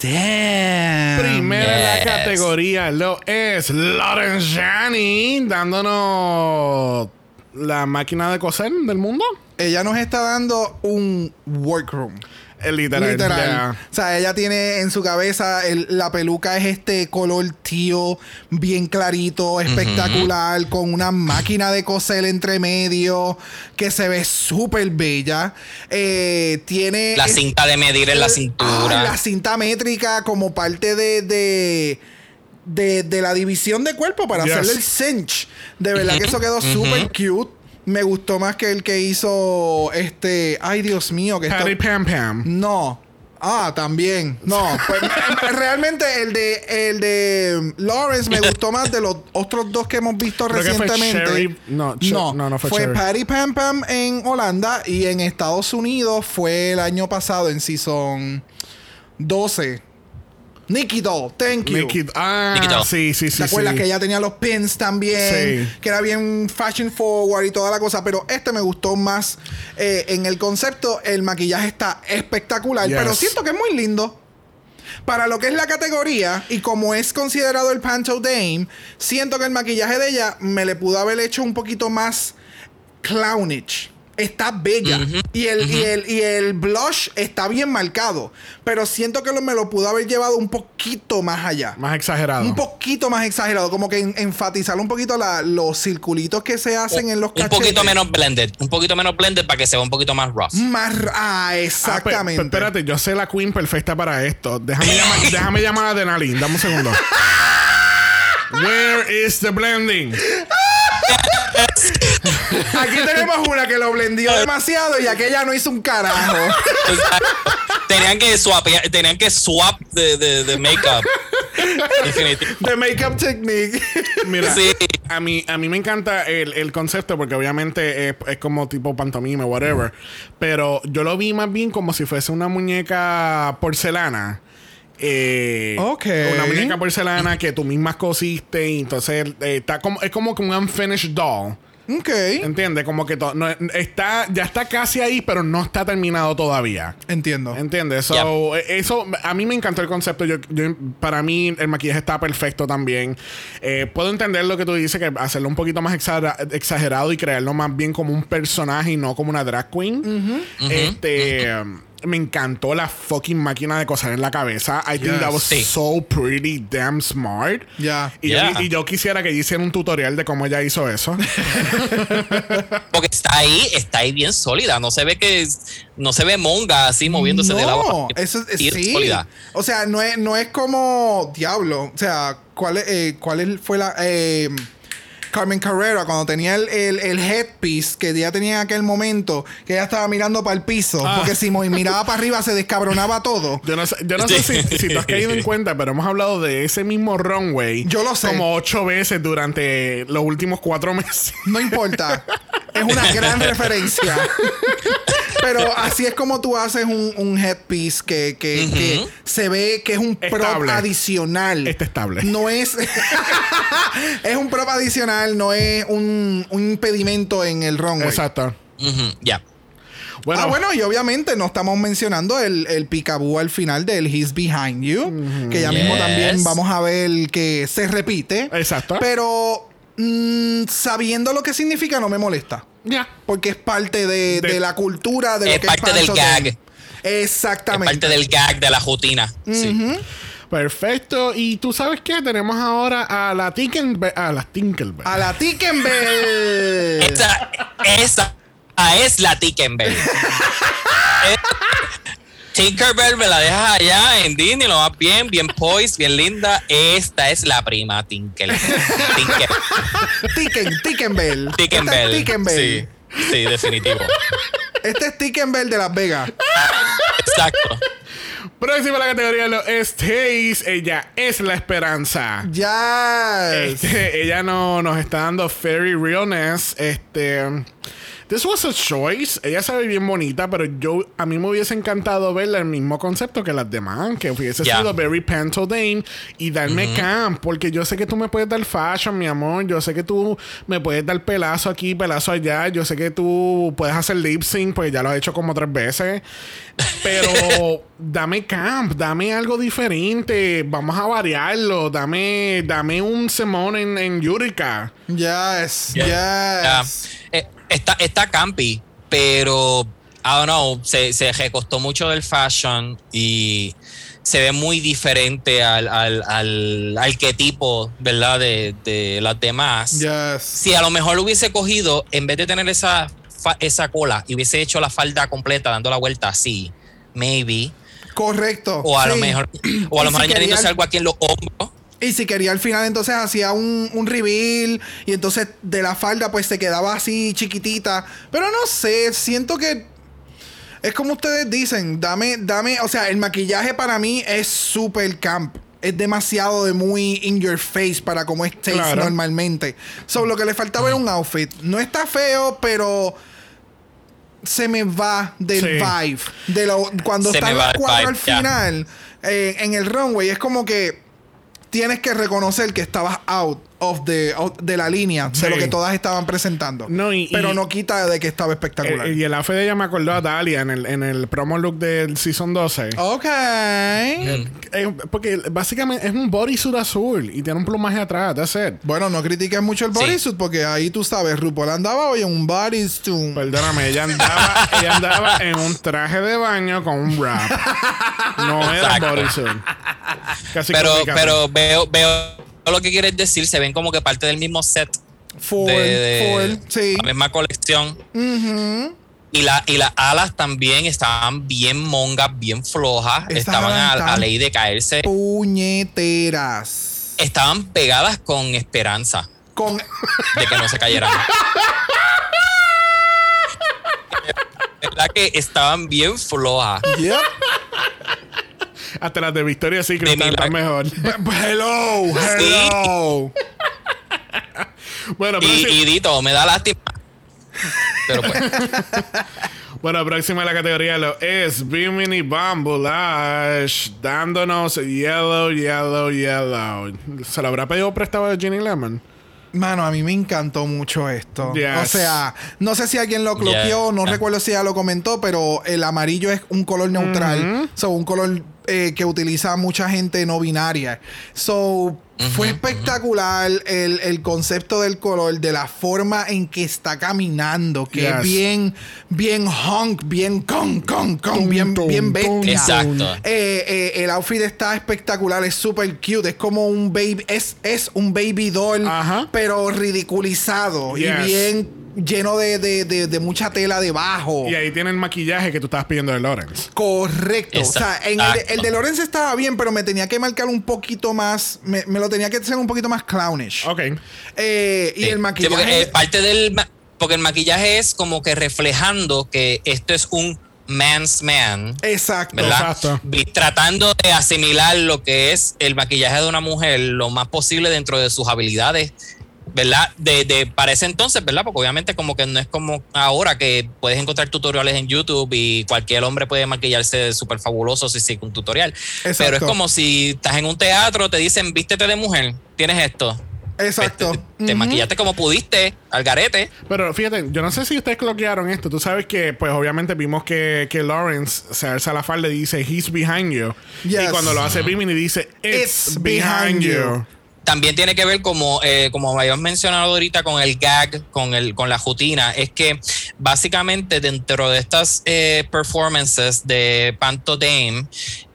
Damn. Primero en la Yes. categoría lo es Lauren Jani dándonos la máquina de coser del mundo. Ella nos está dando un workroom. Eh, literal. Literal. O sea, ella tiene en su cabeza el- la peluca es este color tío, bien clarito, espectacular, con una máquina de coser entre medio, que se ve súper bella. Eh, tiene. La es- cinta de medir en la Ah, cintura. la cinta métrica como parte de. de de, de la división de cuerpo para Yes. hacerle el cinch. De verdad que eso quedó súper cute. Me gustó más que el que hizo este. Ay, Dios mío, que está. Patty Pam Pam. No. Ah, también. No. Pues, realmente el de el de Lawrence me gustó más de los otros dos que hemos visto Creo que fue recientemente. Sherry- no, no, no, no fue Fue. Patty Pam Pam en Holanda y en Estados Unidos fue el año pasado en season 12. Nikki Doll, thank you. Nikki- ah, sí, sí, sí. ¿Te acuerdas sí. que ella tenía los pins también? Sí. Que era bien fashion forward y toda la cosa. Pero este me gustó más eh, en el concepto. El maquillaje está espectacular. Yes. Pero siento que es muy lindo. Para lo que es la categoría y como es considerado el Panto Dame, siento que el maquillaje de ella me le pudo haber hecho un poquito más clownish. Está bella. Y, el, y, el, y el blush está bien marcado. Pero siento que lo- me lo pudo haber llevado un poquito más allá. Más exagerado. Un poquito más exagerado, como que en- enfatizar un poquito la- los circulitos que se hacen en los un cachetes. poquito menos blended. Un poquito menos blended para que se vea un poquito más rough. Más, ah, Ah, pe- exactamente. pe- espérate, yo sé la queen perfecta para esto. Déjame llamar, déjame llamar a Denalin. Dame un segundo. Where is the blending? Aquí tenemos una que lo blendió demasiado y aquella no hizo un carajo. Tenían que swap, tenían que swap de, de, de makeup. Definitivo. The makeup technique. Mira, Sí. a, mí, a mí me encanta el, el concepto porque obviamente es, es como tipo pantomima, whatever. Pero yo lo vi más bien como si fuese una muñeca porcelana. Eh, Ok. Una muñeca porcelana que tú mismas cosiste y entonces eh, está como, es como que un unfinished doll. ok. ¿Entiendes? Como que to- no, está, ya está casi ahí, pero no está terminado todavía. Entiendo. ¿Entiendes? So, eh, Eso, a mí me encantó el concepto. Yo, yo- para mí, el maquillaje está perfecto también. Eh, puedo entender lo que tú dices, que hacerlo un poquito más exagera- exagerado y crearlo más bien como un personaje y no como una drag queen. Este. Me encantó la fucking máquina de coser en la cabeza. I think that was Sí. so pretty damn smart. Ya. Y, Yeah. yo, y yo quisiera que hiciera un tutorial de cómo ella hizo eso. Porque está ahí, está ahí bien sólida. No se ve que no se ve monga así moviéndose de lado. No, eso es sí. sólida. O sea, no es, no es como Diablo. O sea, ¿cuál, es, eh, cuál es- fue la. eh, Carmen Carrera, cuando tenía el, el, el headpiece que ella tenía en aquel momento, que ella estaba mirando para el piso, Ah. porque si miraba para arriba se descabronaba todo. Yo no sé, yo no sé si, si tú has caído en cuenta, pero hemos hablado de ese mismo runway. Yo lo sé. Como ocho veces durante los últimos cuatro meses. No importa. es una gran referencia. Pero así es como tú haces un, un headpiece que, que, se ve que es un prop Estable. adicional. Este estable. No es. es un prop adicional, no es un, un impedimento en el runway. Exacto. Ya. Bueno, ah, bueno, y obviamente no estamos mencionando el, el picaboo al final del He's Behind You, que ya mismo también vamos a ver que se repite. Exacto. Pero mm, sabiendo lo que significa, no me molesta. ya. Porque es parte de, De- de la cultura de Es lo que parte es del Pancho gag. Es Exactamente. parte del gag de la rutina. Sí. Perfecto. Y tú sabes qué? Tenemos ahora a la Tinkerbell. A la Tinkerbell. A la Tinkerbell. Esa, esa es la Tinkerbell. Tinkerbell me la dejas allá en Disney, lo más bien, bien poised, bien linda. Esta es la prima Tinkerbell. Tinkerbell. Este es Tinkerbell. Sí, sí, definitivo. Este es Tinkerbell de Las Vegas. Exacto. Próxima a la categoría de los stays. Ella es la esperanza. Ya. Este, ella no, nos está dando fairy realness. Este. This was a choice. Ella se ve bien bonita, pero yo a mí me hubiese encantado verla el mismo concepto que las demás, que hubiese sido very Panto Dame y darme camp, porque yo sé que tú me puedes dar fashion, mi amor. Yo sé que tú me puedes dar pelazo aquí, pelazo allá. Yo sé que tú puedes hacer lip sync, porque ya lo has hecho como tres veces. Pero dame camp, dame algo diferente. Vamos a variarlo. Dame, dame un semón en, en Yurika. Yes. Yes. Eh, está, está campi, pero I don't know, se, se recostó mucho del fashion y se ve muy diferente al, al, al arquetipo, ¿verdad? De, de las demás. Yes. Si a lo mejor lo hubiese cogido, en vez de tener esa, fa- esa cola y hubiese hecho la falda completa dando la vuelta así, maybe. Correcto. O a lo mejor, o a lo si mejor añadiéndose algo aquí en los hombros. Y si quería al final, entonces hacía un, un reveal. Y entonces de la falda, pues se quedaba así chiquitita. Pero no sé, siento que. Es como ustedes dicen, dame, dame. O sea, el maquillaje para mí es super camp. Es demasiado de muy in your face para como es Taste Claro. normalmente. So, lo que le faltaba era un outfit. No está feo, pero se me va del Sí. vibe. De lo, cuando Se están el cuatro vibe, al final, eh, en el runway, es como que tienes que reconocer que estabas out of the de la línea Sí. de lo que todas estaban presentando. No, y- pero y- no quita de que estaba espectacular. Eh, y el outfit de ella me acordó a Dalia en el, en el promo look del Season 12. ok. Eh, porque básicamente es un bodysuit azul y tiene un plumaje atrás, that's it. Bueno, no critiques mucho el Sí. bodysuit porque ahí tú sabes, RuPaul andaba hoy en un bodysuit. Perdóname, ella andaba, ella andaba en un traje de baño con un wrap. No era bodysuit. Casi Pero, pero veo, veo lo que quieres decir. Se ven como que parte del mismo set. Full, de, de full, sí. la misma colección. Y, la, y las alas también estaban bien mongas, bien flojas. Estaban a, a ley de caerse. Puñeteras. Estaban pegadas con esperanza Con de que no se cayeran. ¿Verdad que estaban bien flojas? Yep. Hasta las de Victoria Secret De están, están mejor. hello, hello. bueno, pero Y, sí- y Dito, me da lástima. Pero pues, Bueno, próxima a la categoría lo es Bimini Bambulash, dándonos Yellow, Yellow, Yellow. ¿Se lo habrá pedido prestado de Ginny Lemon? Mano, a mí me encantó mucho esto. Yes. O sea, no sé si alguien lo cloqueó, Yeah. no recuerdo si ella lo comentó, pero el amarillo es un color neutral. So, un color eh, que utiliza mucha gente no binaria. So, fue espectacular el, el concepto del color, de la forma en que está caminando, que Yes. es bien, bien honk, bien con, con, con, bien, tum, bien bestia. Exacto. Eh, eh, el outfit está espectacular, es súper cute, es como un baby, es, es un baby doll, Ajá. pero ridiculizado Yes. y bien lleno de, de- de- de mucha tela debajo. Y ahí tiene el maquillaje que tú estabas pidiendo de Lawrence. Correcto. O sea, en el, el de Lorenz estaba bien, pero me tenía que marcar un poquito más, me, me lo tenía que hacer un poquito más clownish. Ok. Eh, y sí. el Sí, maquillaje... porque eh, parte del. ma- Porque el maquillaje es como que reflejando que esto es un man's man. Exacto. ¿verdad? Exacto. Vi- Tratando de asimilar lo que es el maquillaje de una mujer lo más posible dentro de sus habilidades, ¿verdad? De, de para ese entonces, ¿verdad? Porque obviamente como que no es como ahora que puedes encontrar tutoriales en YouTube y cualquier hombre puede maquillarse súper fabuloso si sigue un tutorial. Exacto. Pero es como si estás en un teatro, te dicen, vístete de mujer, tienes esto. Exacto. Te, maquillaste como pudiste, al garete. Pero fíjate, yo no sé si ustedes cloquearon esto. Tú sabes que, pues obviamente vimos que, que Lawrence se alza la falda y dice, He's behind you. Yes. Y cuando lo hace Bimini dice, It's, It's behind, behind you. you. También tiene que ver como, eh, como habíamos mencionado ahorita con el gag, con, el, con la rutina, es que básicamente dentro de estas eh, performances de Panto Dame,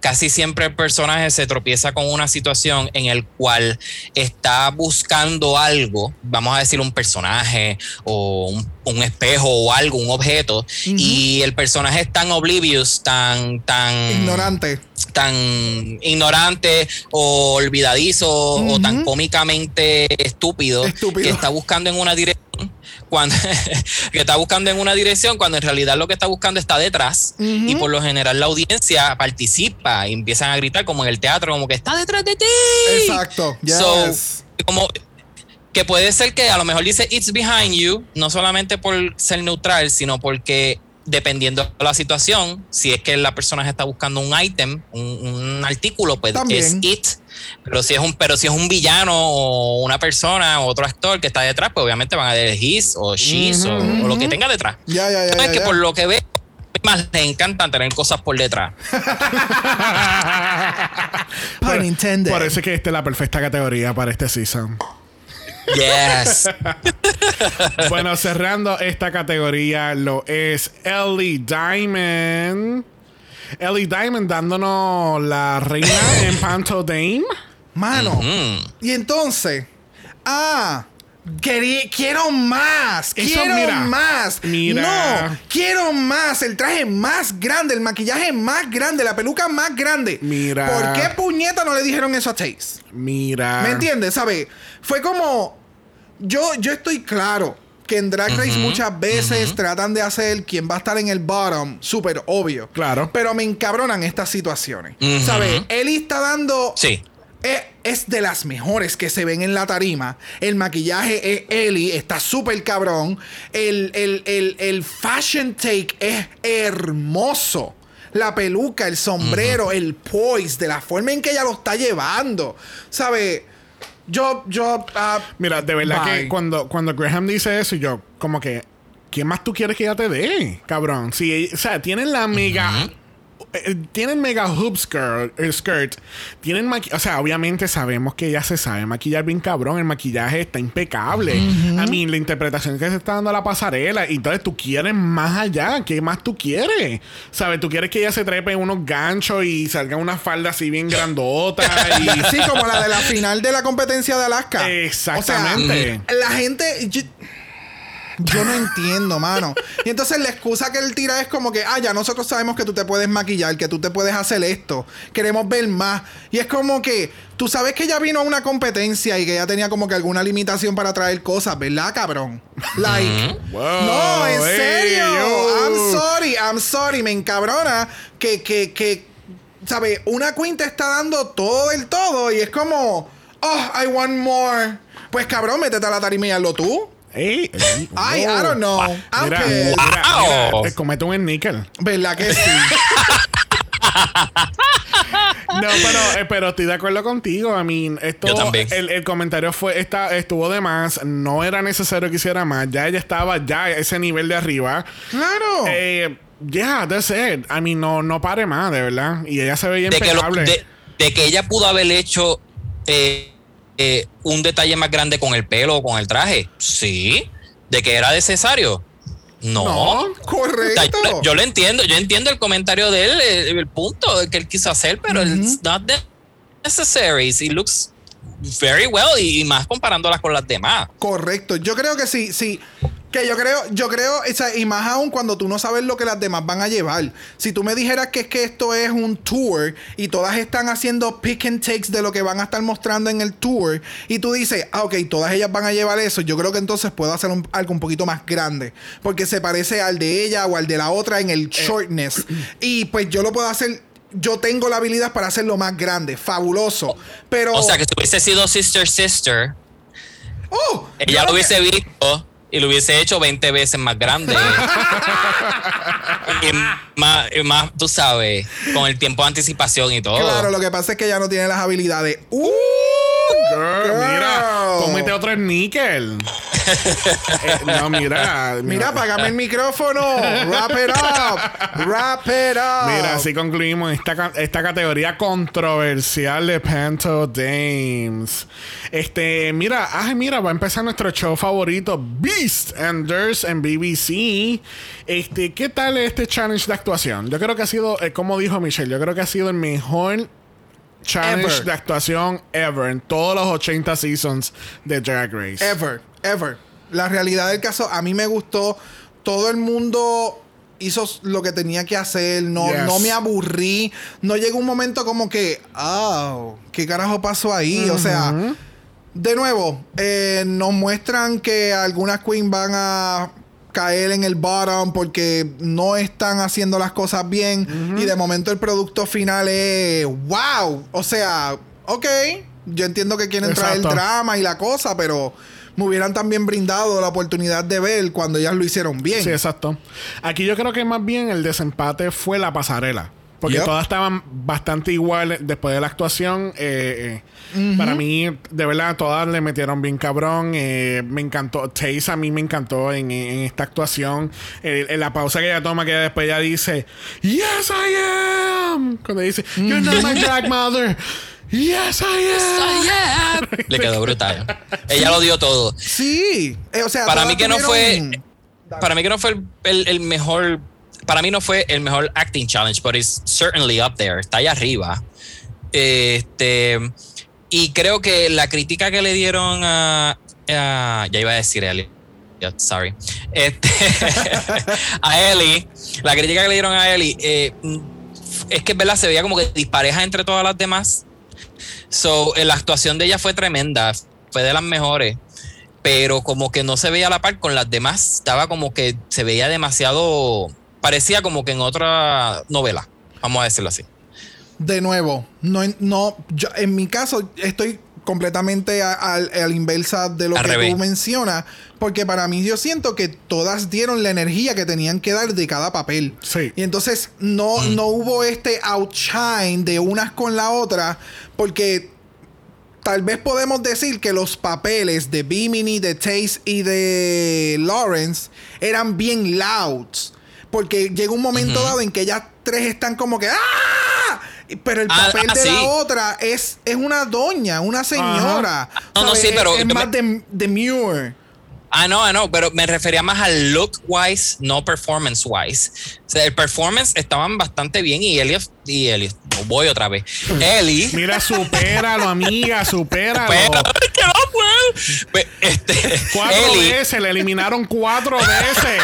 casi siempre el personaje se tropieza con una situación en el cual está buscando algo, vamos a decir un personaje o un, un espejo o algo, un objeto, y el personaje es tan oblivious, tan, tan Ignorante. tan ignorante o olvidadizo o tan cómicamente estúpido, Estúpido. que está buscando en una dirección cuando que está buscando en una dirección cuando en realidad lo que está buscando está detrás y por lo general la audiencia participa y empiezan a gritar como en el teatro como que está detrás de ti Exacto. Yes. So, como que puede ser que a lo mejor dice it's behind you, no solamente por ser neutral, sino porque dependiendo de la situación, si es que la persona está buscando un item, un, un artículo, pues También. es it. Pero si es un, pero si es un villano o una persona o otro actor que está detrás, pues obviamente van a decir his o she's o- o, lo que tenga detrás. ya, ya, ya. No, es ya, que ya. por lo que veo, más les encantan tener cosas por detrás. Pun intended. Parece que esta es la perfecta categoría para este season. Yes. bueno, cerrando esta categoría lo es Ellie Diamond. Ellie Diamond dándonos la reina en Panto Dame. Mano. Mm. Y entonces, ah, querí- quiero más, Eso, quiero mira, más. mira. No, quiero más, el traje más grande, el maquillaje más grande, la peluca más grande. Mira. ¿Por qué puñeta no le dijeron eso a Chase? Mira. ¿Me entiendes? ¿Sabes? Fue como. Yo, yo estoy claro que en Drag Race muchas veces tratan de hacer quien va a estar en el bottom, súper obvio. Claro. Pero me encabronan estas situaciones. ¿Sabes? Eli está dando. Sí. Es, es de las mejores que se ven en la tarima. El maquillaje es Ellie, está súper cabrón. El, el- el- el fashion take es hermoso. La peluca, el sombrero, el poise, de la forma en que ella lo está llevando. ¿Sabe? Yo, yo. ah, Mira, de verdad bye. que cuando, cuando Graham dice eso, yo, como que, ¿quién más tú quieres que ella te dé? Cabrón. Ella- o sea, tienen la mega. Eh, tienen mega hoop skirt, eh, skirt. Tienen maqui- o sea, obviamente sabemos que ella se sabe maquillar bien cabrón. El maquillaje está impecable. A mí, la interpretación que se está dando a la pasarela. Y entonces tú quieres más allá. ¿Qué más tú quieres? ¿Sabes? Tú quieres que ella se trepe en unos ganchos y salga una falda así bien grandota. y Sí, como la de la final de la competencia de Alaska. Exactamente. O sea, la gente. Yo, yo no entiendo, mano. Y entonces la excusa que él tira es como que, ah, ya nosotros sabemos que tú te puedes maquillar, que tú te puedes hacer esto. Queremos ver más. Y es como que, tú sabes que ella vino a una competencia y que ella tenía como que alguna limitación para traer cosas, ¿verdad, cabrón? Like. Wow, no, en hey, serio. yo. I'm sorry, I'm sorry. Me encabrona que, que, que, ¿sabes? Una queen te está dando todo el todo y es como, oh, I want more. Pues cabrón, métete a la tarima y hazlo tú. Ey, ey, Ay, wow. I don't know. I'm Mira, pissed. mira, Wow. mira, eh, comete un níquel. ¿Verdad que sí? No, pero, eh, pero estoy de acuerdo contigo. I mean, esto, Yo también. El, el comentario fue, está, estuvo de más. No era necesario que hiciera más. Ya ella estaba ya a ese nivel de arriba. claro. Eh, yeah, that's it. I mean, no, no pare más, de verdad. Y ella se veía de que, lo- impecable. de, de que ella pudo haber hecho eh, eh, un detalle más grande con el pelo o con el traje. Sí. De que era necesario. No. No. O sea, Correcto. yo, yo lo entiendo, yo entiendo el comentario de él, el, el punto que él quiso hacer, pero it's not necessary. It looks very well y, y más comparándolas con las demás. Correcto. Yo creo que sí, sí. Que yo creo, yo creo, o sea, y más aún cuando tú no sabes lo que las demás van a llevar. Si tú me dijeras que es que esto es un tour y todas están haciendo pick and takes de lo que van a estar mostrando en el tour, y tú dices, ah, ok, todas ellas van a llevar eso, yo creo que entonces puedo hacer un- algo un poquito más grande. Porque se parece al de ella o al de la otra en el shortness. y pues yo lo puedo hacer. Yo tengo la habilidad para hacerlo más grande, fabuloso. Pero. O sea, que si hubiese sido Sister Sister, ¡Oh! ella lo que- hubiese visto y lo hubiese hecho 20 veces más grande. y más, y más, tú sabes, con el tiempo de anticipación y todo. Claro, lo que pasa es que ella no tiene las habilidades. ¡Uh! Girl, mira, Girl. comete otro níquel. Eh, no, mira. Mira, apágame el micrófono. Wrap it up. Wrap it up. Mira, así concluimos esta, esta categoría controversial de Panto Dames. Este, mira, ay, mira, va a empezar nuestro show favorito, Beast Enders en BBC. Este, ¿qué tal este challenge de actuación? Yo creo que ha sido, eh, como dijo Michelle, yo creo que ha sido el mejor challenge Ever. de actuación ever en todos los 80 seasons de Drag Race. Ever, ever. La realidad del caso, a mí me gustó. Todo el mundo hizo lo que tenía que hacer. No, Yes. no me aburrí. No llegó un momento como que, oh, ¿qué carajo pasó ahí? O sea, de nuevo, eh, nos muestran que algunas queens van a caer en el bottom porque no están haciendo las cosas bien y de momento el producto final es wow. O sea, ok, yo entiendo que quieren traer Exacto. drama y la cosa, pero me hubieran también brindado la oportunidad de ver cuando ellas lo hicieron bien. Sí, exacto. Aquí yo creo que más bien el desempate fue la pasarela. Porque Yep. todas estaban bastante iguales después de la actuación. eh, eh, Para mí, de verdad, todas le metieron bien cabrón. eh, me encantó. Taze a mí me encantó en, en esta actuación. Eh, en la pausa que ella toma, que ella después ella dice, Yes, I am. Cuando dice, You're not my drag mother. Yes, I am. Le quedó brutal. Ella lo dio todo. Sí. Eh, o sea, Para mí que no fue. Para mí que no fue el, el- el mejor. Para mí no fue el mejor acting challenge, but it's certainly up there. Está allá arriba. Este. Y creo que la crítica que le dieron a. ya iba a decir Ellie. Sorry. Este, a Ellie. La crítica que le dieron a Ellie. eh, es que verdad se veía como que dispareja entre todas las demás. So, eh, la actuación de ella fue tremenda. Fue de las mejores pero como que no se veía la par con las demás, estaba como que se veía demasiado, parecía como que en otra novela, vamos a decirlo así. De nuevo, no, no yo- en mi caso estoy completamente a, a- a la inversa de lo Al que revés. tú mencionas, porque para mí yo siento que todas dieron la energía que tenían que dar de cada papel. Sí. Y entonces no, Mm. no hubo este outshine de unas con la otra, porque tal vez podemos decir que los papeles de Bimini, de Taste y de Lawrence eran bien louds. Porque llega un momento dado en que ellas tres están como que ¡Ah! Pero el Ah, papel ah, de sí. la otra es, es una doña, una señora. No, no, ¿Sabes? sí, Es- pero Es, más me- de, demure. Ah, no, ah, no, pero me refería más al look wise, no performance wise. O sea, el performance estaban bastante bien y Elliot, y Elliot, voy otra vez. Ellie. Mira, supéralo, amiga, supéralo. Pero, que no puedo. Pues, Este, Cuatro Ellie, veces, le eliminaron cuatro veces.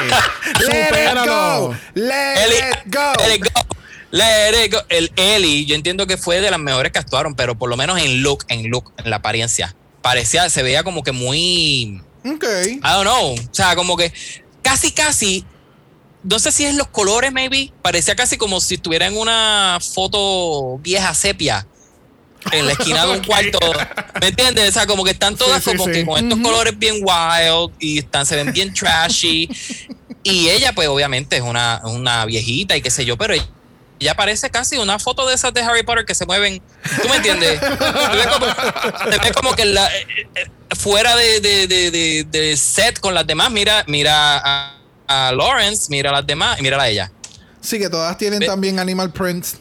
Supéralo. go. Let Ellie, it go. let it go. Let it go. El Ellie, yo entiendo que fue de las mejores que actuaron, pero por lo menos en look, en look, en la apariencia. Parecía, se veía como que muy. Ok. I don't know. O sea, como que casi, casi. No sé si es los colores, maybe. Parecía casi como si estuviera en una foto vieja sepia. En la esquina de un cuarto. ¿Me entiendes? O sea, como que están todas Sí, sí, como sí. que con estos colores bien wild y están, se ven bien trashy. y ella, pues, obviamente, es una, una viejita y qué sé yo, pero ella parece casi una foto de esas de Harry Potter que se mueven. ¿Tú me entiendes? Se ve como, se ve como que la, eh, eh, fuera de, de, de, de- set con las demás. Mira, mira a, a Lawrence, mira a las demás y mira a ella. Sí, que todas tienen Ve- también animal prints.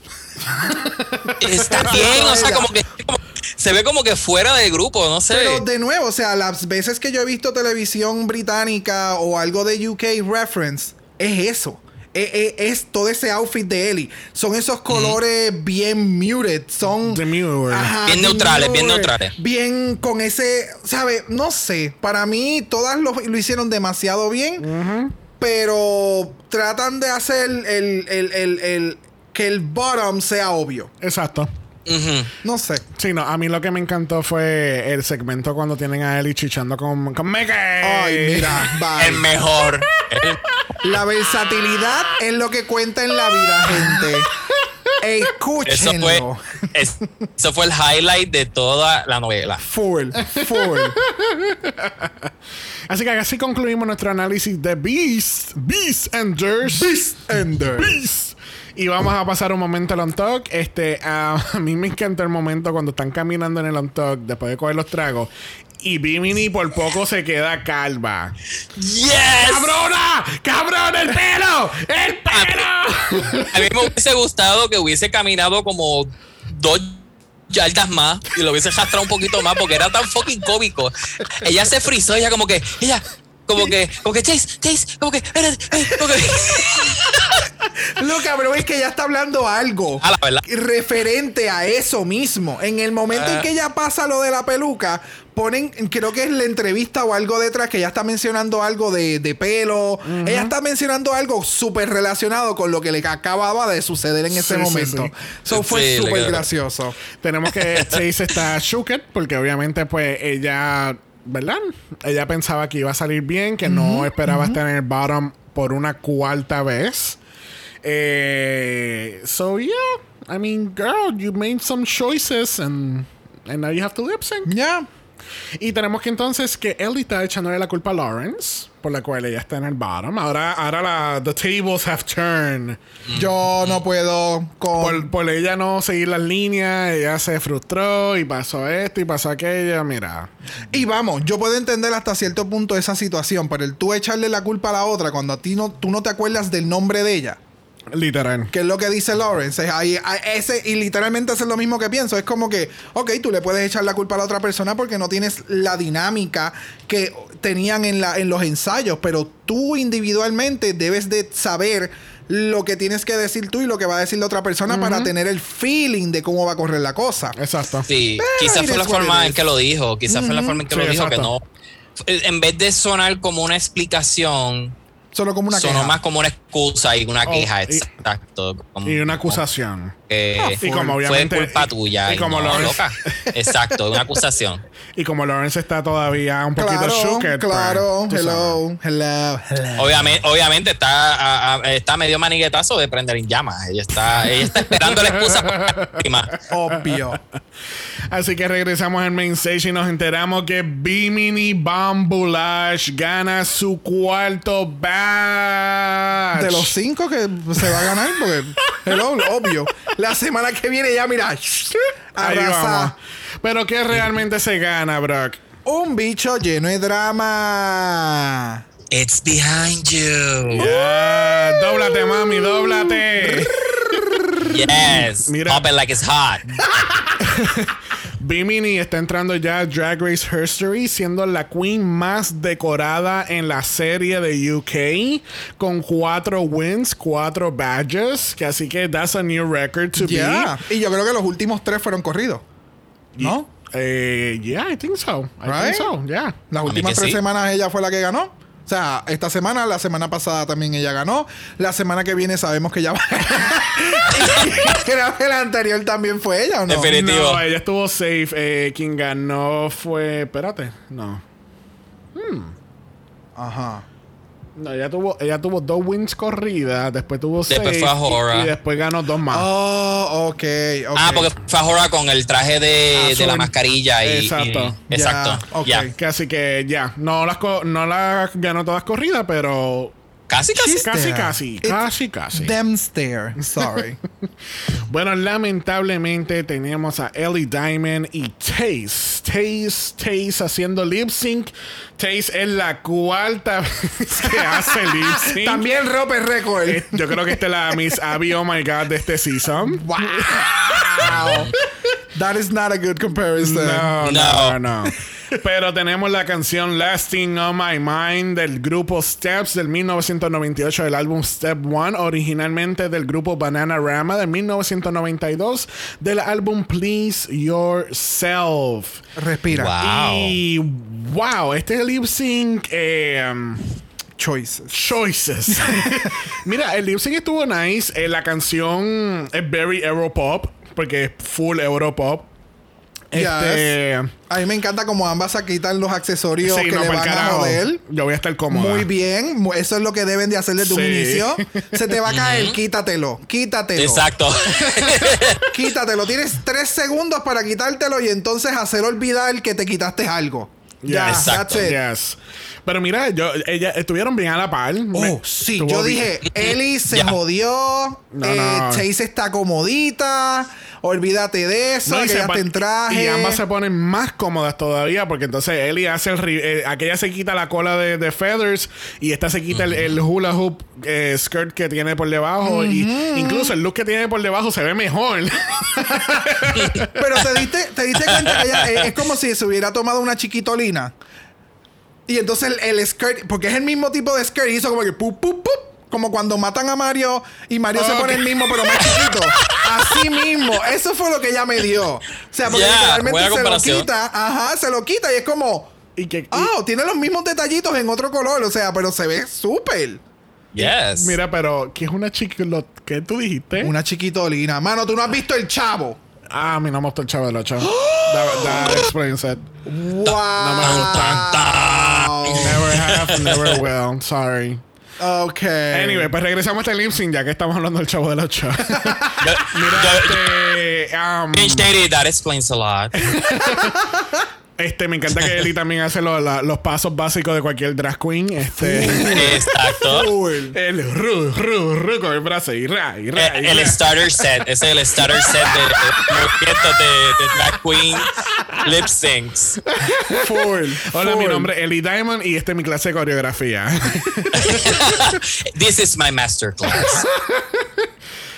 Está bien, o sea, como que como- se ve como que fuera de grupo, no sé. Pero de nuevo, o sea, las veces que yo he visto televisión británica o algo de UK reference, es eso. Es, es- es todo ese outfit de Ellie. Son esos colores bien muted. Son. Ajá, Bien neutrales, bien neutrales. Bien con ese. ¿Sabe? No sé. Para mí, todas lo, lo hicieron demasiado bien. Pero tratan de hacer el, el- el- el- que el bottom sea obvio. Exacto. No sé. Sí, no, a mí lo que me encantó fue el segmento cuando tienen a Ellie chichando con, con Mickey. Ay, mira, bye. El mejor. La versatilidad es lo que cuenta en la vida, gente. eso fue, Escúchenlo. es- eso fue el highlight de toda la novela. Full, full. Así que así concluimos nuestro análisis de Beast, Beast Enders. Beast Ender. Beast. Y vamos a pasar un momento al on talk. Este, a mí me encanta el momento cuando están caminando en el on talk después de coger los tragos. Y Bimini por poco se queda calva. ¡Yes! ¡Cabrona! ¡Cabrón, el pelo! ¡El pelo! A mí me hubiese gustado que hubiese caminado como dos yardas más y lo hubiese arrastrado un poquito más porque era tan fucking cómico. Ella se frizó, ella como que, ella, como que, como que, Chase, Chase, como que, espérate, eh, como que. Lo cabrón es que ella está hablando algo A la verdad. referente a eso mismo. En el momento en Ah. que ella pasa lo de la peluca, ponen, creo que es la entrevista o algo detrás, que ella está mencionando algo de, de pelo. Ella está mencionando algo súper relacionado con lo que le acababa de suceder en ese Sí, momento. sí. So fue súper gracioso. Tenemos que Chase está shooked porque obviamente pues ella, ¿verdad? Ella pensaba que iba a salir bien, que no esperaba estar en el bottom por una cuarta vez. Eh, so yeah, I mean, girl, you made some choices and, and now you have to lip sync. Ya. Y tenemos que entonces que Ellie está echándole la culpa a Lawrence, por la cual ella está en el bottom. Ahora, ahora la, the tables have turned. Yo no puedo con. Por, por ella no seguir las líneas, ella se frustró y pasó esto y pasó aquello. Mira, Y vamos, yo puedo entender hasta cierto punto esa situación, pero el tú echarle la culpa a la otra cuando a ti no, tú no te acuerdas del nombre de ella. Literal. Que es lo que dice Lawrence. Es ahí, a- ese, y literalmente eso es lo mismo que pienso. Es como que, ok, tú le puedes echar la culpa a la otra persona porque no tienes la dinámica que tenían en, la, en los ensayos, pero tú individualmente debes de saber lo que tienes que decir tú y lo que va a decir la otra persona para tener el feeling de cómo va a correr la cosa. Exacto. Sí, quizás it fue la forma en que lo dijo. Quizás fue la forma en que Sí, lo dijo que no. En vez de sonar como una explicación, Solo como una sonó queja. más como una excusa y una Oh, queja. y- exacto. Como- Y una acusación. Que Y como fue obviamente- culpa tuya. y Y como no, Lawrence- loca. Exacto, una acusación. Y como Lawrence está todavía un poquito Claro, shooked, pues, claro. Hello, hello, hello. Obviamente, obviamente está, a- a- está medio maniguetazo de prender en llamas. Ella está, ella está esperando la excusa para la última. Obvio. Así que regresamos al main stage y nos enteramos que Bimini Bambulash gana su cuarto batch. De los cinco que se va a ganar, porque, hello, obvio. La semana que viene ya, mira, Ahí arrasa. vamos. Pero ¿qué realmente se gana, Brock? Un bicho lleno de drama. It's behind you. Ya, dóblate, mami, dóblate. Yes. Mira. Pop it like it's hot. Bimini está entrando ya a Drag Race History, siendo la queen más decorada en la serie de UK, con cuatro wins, cuatro badges, que así que that's a new record to Ya. Y yo creo que los últimos tres fueron corridos. be. ¿No? Eh, yeah, I think so. I Right? think so, yeah. Las últimas tres sí. semanas ella fue la que ganó. O sea, esta semana, la semana pasada también ella ganó. La semana que viene sabemos que ella va a ganar. Creo que la anterior también fue ella, ¿o no? Definitivo. No, ella estuvo safe. Eh, quien ganó fue. Espérate, no. Ajá. No, ella tuvo, ella tuvo dos wins corridas, después tuvo seis. Después fue a y- Hora. Y, después ganó dos más. Oh, ok, ok. Ah, porque fue ahora con el traje de, Azul. de la mascarilla y. Exacto. y- exacto. Ya, ok. Ya. Que así que ya, no las, no las ganó todas corridas, pero Casi, casi. Casi, casi, casi, casi. Them stare. Sorry. Bueno, lamentablemente tenemos a Ellie Diamond y Taze. Taze, Taze haciendo lip sync. Taze es la cuarta vez que hace lip sync. También rompe récord. Eh, Yo creo que esta es la Miss Abby, oh my god, de este season. Wow. That is not a good comparison. No, no, No. no. Pero tenemos la canción Lasting on My Mind del grupo Steps del 1998 del álbum Step One, originalmente del grupo Bananarama del 1992 del álbum Please Yourself. Respira. Wow. Y wow, este lip sync eh, um, Choices. choices. Mira, el lip sync estuvo nice. Eh, la canción es very Europop porque es full Europop. Este, A mí me encanta como ambas se quitan los accesorios Sí, que no, le van a carajo. joder. Yo voy a estar cómodo. Muy bien. Eso es lo que deben de hacer desde un Sí. inicio. Se te va a caer, quítatelo. Quítatelo. Exacto. Quítatelo. Tienes tres segundos para quitártelo y entonces hacer olvidar que te quitaste algo. Ya, Exacto. Yes. Pero mira, yo, ella estuvieron bien a la par. Me- Oh, sí. Yo bien. dije, Ellie se jodió. No, eh, no. Chase está comodita. Olvídate de eso. No, y que ya te traje. y ambas se ponen más cómodas todavía porque entonces Ellie hace el eh, aquella se quita la cola de, de feathers y esta se quita el, el hula hoop eh, skirt que tiene por debajo y incluso el look que tiene por debajo se ve mejor Pero te diste, te diste cuenta que ella eh, es como si se hubiera tomado una chiquitolina. Y entonces el, el skirt, porque es el mismo tipo de skirt, hizo como que pup, pup, pup. Como cuando matan a Mario y Mario se pone el mismo, pero más chiquito. Así mismo. Eso fue lo que ella me dio. O sea, porque Yeah, literalmente se lo quita. Ajá, se lo quita y es como. y que y- Ah, tiene los mismos detallitos en otro color. O sea, pero se ve súper. yes. mira pero que es una lo que tú dijiste Una chiquitolina. Mano, tú no has visto el chavo. ah a mí no me gustó el chavo del 8 that, that explains it ¡Wow! no me gusta never have never will sorry Ok. Anyway, pues regresamos a este lip sync ya que estamos hablando del chavo del 8. Yo- Mira, este, um, that explains a lot. Este, me encanta que Eli también hace lo- la- los pasos básicos de cualquier drag queen. Este. Exacto. Full. el ru, ru, ru con el brazo y ra, y ra, El, y el starter set, ese es el starter set de, de movimientos de, de drag queen lip syncs. Full. Hola, mi nombre es Eli Diamond y esta es mi clase de coreografía. This is my masterclass.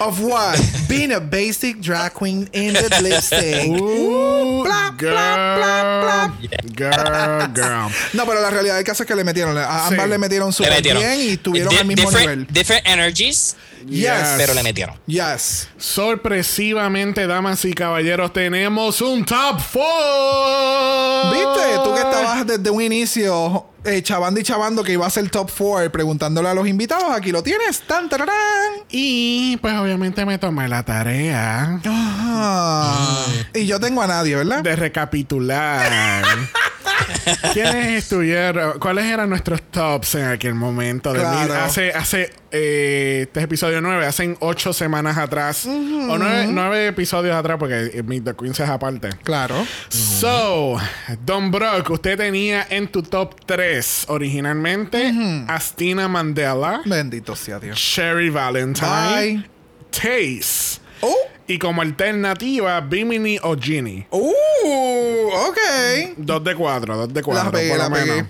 Of what? Being a basic drag queen in the lipstick. Ooh, Bla, girl, bla, bla, girl, girl. No, pero la realidad del caso es que le metieron. A ambas Sí. le metieron Le súper metieron. bien y estuvieron Di- al mismo different, nivel. different energies, Yes. pero le metieron. Yes. Sorpresivamente, damas y caballeros, tenemos un top 4. ¿Viste? Tú que estabas desde un inicio eh, chavando y chavando que iba a ser top 4 preguntándole a los invitados. Aquí lo tienes. Tan, tararán. Y pues obviamente me tomé la tarea Ah. Y yo tengo a nadie, ¿verdad? de recapitular. ¿Quiénes estuvieron? ¿Cuáles eran nuestros tops en aquel momento? De Claro. mil- hace, hace eh, este es episodio 9, hace ocho semanas atrás. O nueve, nueve episodios atrás, porque Meet the Queens es aparte. Claro. So, Don Brock, usted tenía en tu top 3 originalmente Astina Mandela, Bendito sea Dios. Sherry Valentine, Bye. Taze. Oh. Y como alternativa, Bimini o Ginny. Uh, ok. Dos de cuatro, dos de cuatro, La pegué, por lo pegué. menos.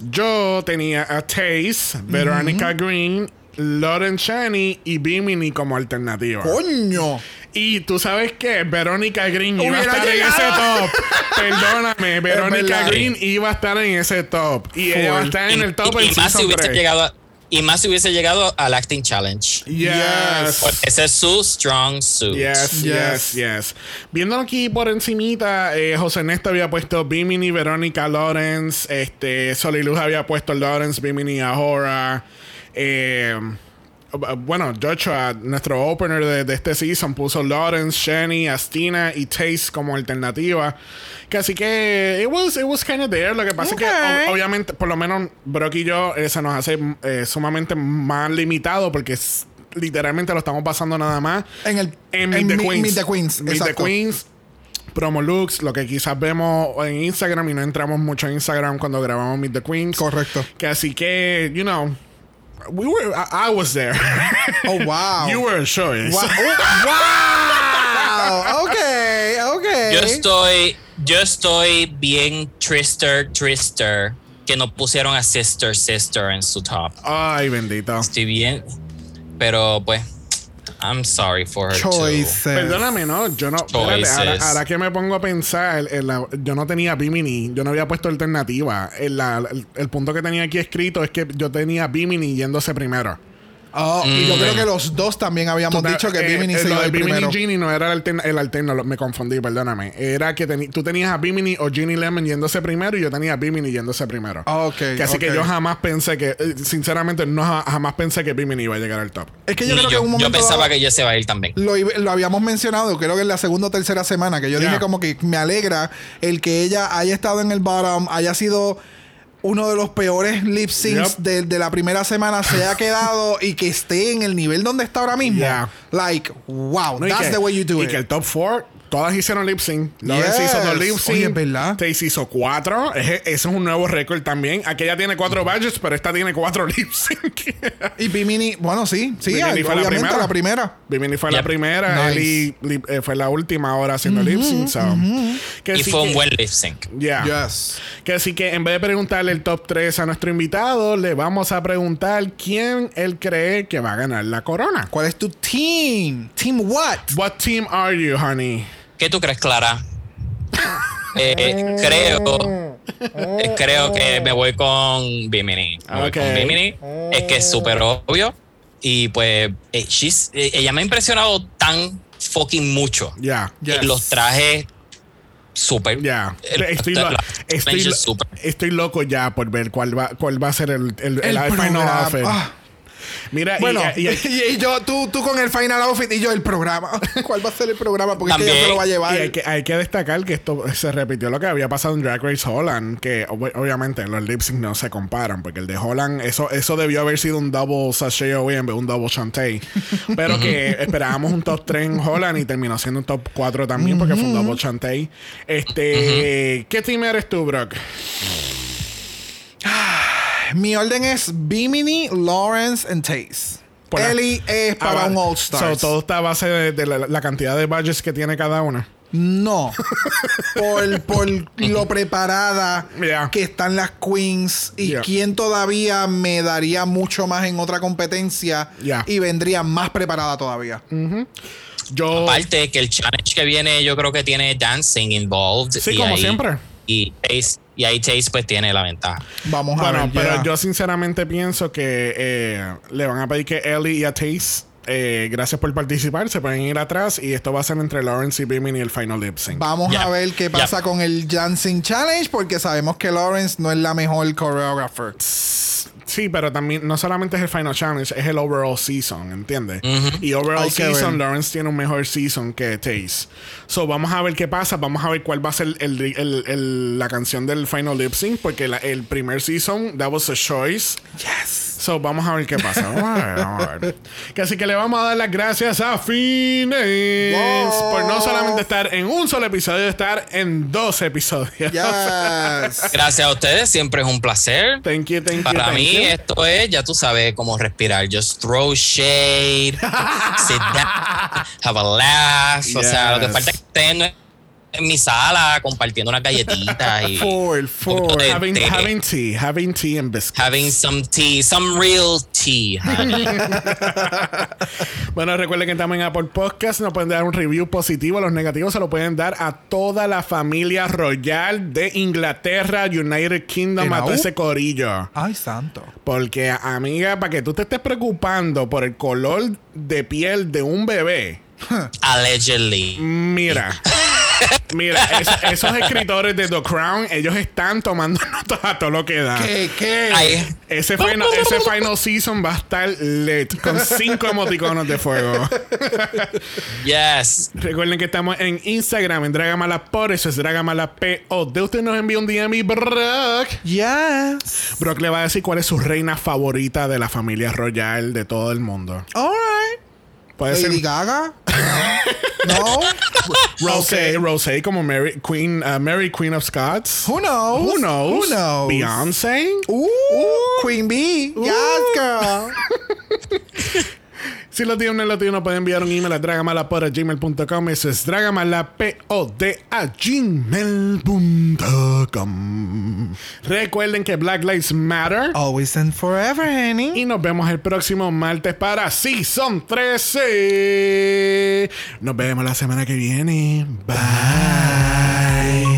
Yo tenía a Taze, Veronica Green, Lauren Chaney y Bimini como alternativa. Coño. Y tú sabes que Verónica Green iba a estar en ese top. Perdóname, Verónica. Green iba a estar en ese top. Y ella va a estar en Y- el top y, en y más si hubiese 3. llegado a- y más si hubiese llegado al acting challenge. Yes. Porque Ese es su strong suit. Yes, Yes. yes, yes. Viéndolo aquí por encimita, eh, José Ernesto había puesto Bimini, Verónica Lawrence, este, Soliluz había puesto Lawrence, Bimini, Ahora. Eh, bueno, Joshua, nuestro opener de, de este season, puso Lawrence, Shani, Astina y Taste como alternativa. Que así que it was, it was kind of there. Lo que pasa Ok. es que ob- obviamente, por lo menos Brock y yo, eh, se nos hace eh, sumamente más limitado porque es- literalmente lo estamos pasando nada más En el. en Meet the Mi- Queens. Meet the Queens. Meet the. Queens. Promo looks, lo que quizás vemos en Instagram y no entramos mucho en Instagram cuando grabamos Meet the Queens. Correcto. Que así que, you know, we were, I, I was there. Oh, wow. you were a choice. Wow. Oh, wow. Ok, ok. Yo estoy, yo estoy bien trister, trister que no pusieron a sister, sister en su top. Ay, bendito. Estoy bien, pero pues, I'm sorry for her too. Choices. Perdóname, ¿no? Yo no. espérate, Choices. ahora, ahora que me pongo a pensar, en la- yo no tenía Bimini, yo no había puesto alternativa. En la- el, el punto que tenía aquí escrito es que yo tenía Bimini yéndose primero. Oh, y yo Mm. creo que los dos también habíamos Tú dicho que eh, Bimini eh, se iba de el Bimini primero. y Ginny no era el, alterno, el alterno, lo- me confundí, perdóname. Era que teni- tú tenías a Bimini o Ginny Lemon yéndose primero y yo tenía a Bimini yéndose primero. Ah, ok, Que así que yo jamás pensé que, eh, sinceramente, no ja- jamás pensé que Bimini iba a llegar al top. Es que yo Ni creo que yo, en un yo momento pensaba dado que ella se va a ir también. lo, iba- lo habíamos mencionado, creo que en la segunda o tercera semana, que yo dije como que me alegra el que ella haya estado en el bottom, haya sido uno de los peores lip syncs Yep. de, de la primera semana, se haya quedado y que esté en el nivel donde está ahora mismo. Like, wow, No, y that's que- the way you do y it. que el top 4, todas hicieron lip sync. Lawrence Yes. hizo dos lip sync. Oye, es verdad. Taze hizo cuatro. Ese ese es un nuevo récord también. Aquella tiene cuatro badges, pero esta tiene cuatro lip sync. Y Bimini, bueno, sí, sí, Bimini fue la primera. la primera. Bimini fue la primera. Nice. Eli li- eh, fue la última hora haciendo lip sync. so. Que Y sí fue un buen lip sync. Yeah. Yes. Que así que en vez de preguntarle el top 3 a nuestro invitado, le vamos a preguntar quién él cree que va a ganar la corona. ¿Cuál es tu team? ¿Team what? What team are you, honey? ¿Qué tú crees, Clara? Eh, creo, eh, creo que me voy con Bimini. Me voy Ok. con Bimini. Es que es súper obvio. Y pues, eh, she's- eh, ella me ha impresionado tan fucking mucho. Ya. Yes. Los trajes súper. Ya. El- Estoy, lo- estoy, estoy loco ya por ver cuál va, cuál va a ser el, el, el, El final outfit. Ah. Mira, bueno, y- y, y- y yo, tú, tú con el final outfit y yo el programa. ¿Cuál va a ser el programa? Porque es que ella se lo va a Y llevar. hay que, hay que destacar que esto se repitió lo que había pasado en Drag Race Holland, que ob- obviamente los lip sync no se comparan, porque el de Holland, eso, eso debió haber sido un double sachet o bien, un double chantey. Pero que esperábamos un top 3 en Holland y terminó siendo un top 4 también, porque fue un double chantey. Este, ¿qué team eres tú, Brock? Mi orden es Bimini, Lawrence and Taze. Por la- Ellie es para Ah, un All Star. So, todo está a base de, de la, la cantidad de budgets que tiene cada una. No. por, por lo preparada Yeah. que están las queens y Yeah. quién todavía me daría mucho más en otra competencia Yeah. y vendría más preparada todavía. Yo. Aparte que el challenge que viene, yo creo que tiene dancing involved. Sí, y como ahí- siempre. Y Taze, y ahí Taze pues tiene la ventaja. Vamos a Bueno, ver. pero yeah. yo sinceramente pienso que eh, le van a pedir que Ellie y a Taze, eh, gracias por participar, se pueden ir atrás y esto va a ser entre Lawrence y Bimini el final lip sync. Vamos a ver qué pasa con el Dancing Challenge porque sabemos que Lawrence no es la mejor choreographer. Sí, pero también no solamente es el final challenge, es el overall season, ¿entiendes? Y overall Hay season. Lawrence tiene un mejor season que Taze. So, vamos a ver qué pasa, vamos a ver cuál va a ser el- el- el- la canción del final lip sync, porque la- el primer season, that was a choice. Yes. So, vamos a ver qué pasa. Vamos a ver, vamos a ver. Que así que le vamos a dar las gracias a Fines por no solamente estar en un solo episodio, estar en dos episodios. Yes. Gracias a ustedes, siempre es un placer. Thank you, thank you. Para thank mí you. esto es, ya tú sabes cómo respirar. Just throw shade, sit down, have a laugh. O sea, lo que falta es que estén en mi sala compartiendo unas galletitas y forward. de having, té, having tea, having tea and biscuits. having some tea, some real tea. Bueno, recuerden que estamos en Apple Podcast. Nos pueden dar un review positivo. Los negativos se lo pueden dar a toda la familia royal de Inglaterra, United Kingdom, ¿En a todo ese corillo. Ay, santo. Porque, amiga, para que tú te estés preocupando por el color de piel de un bebé, Allegedly. mira. Mira, es- esos escritores de The Crown, ellos están tomando notas a todo lo que da. ¿Qué? ¿Qué? Ay, Ese final, ese final season va a estar lit con cinco emoticonos de fuego. yes. Recuerden que estamos en Instagram, en Dragamala por eso es Dragamala POD. Usted nos envía un DM y Brock. Yes. Brock le va a decir cuál es su reina favorita de la familia royal de todo el mundo. Alright. Puede ser Lady Gaga. no. Rosé, Okay. Rosé como Mary Queen, uh, Mary Queen of Scots. Who knows? Who knows? Who knows? Beyoncé. Ooh, Queen Bee. Yes, girl. Si lo tiene no lo tiene, nos puede enviar un email a dragamalapod.gmail.com. Eso es dragamalapod a gmail.com. Recuerden que Black Lives Matter. Always and forever, honey. Y nos vemos el próximo martes para Season 13. Nos vemos la semana que viene. Bye.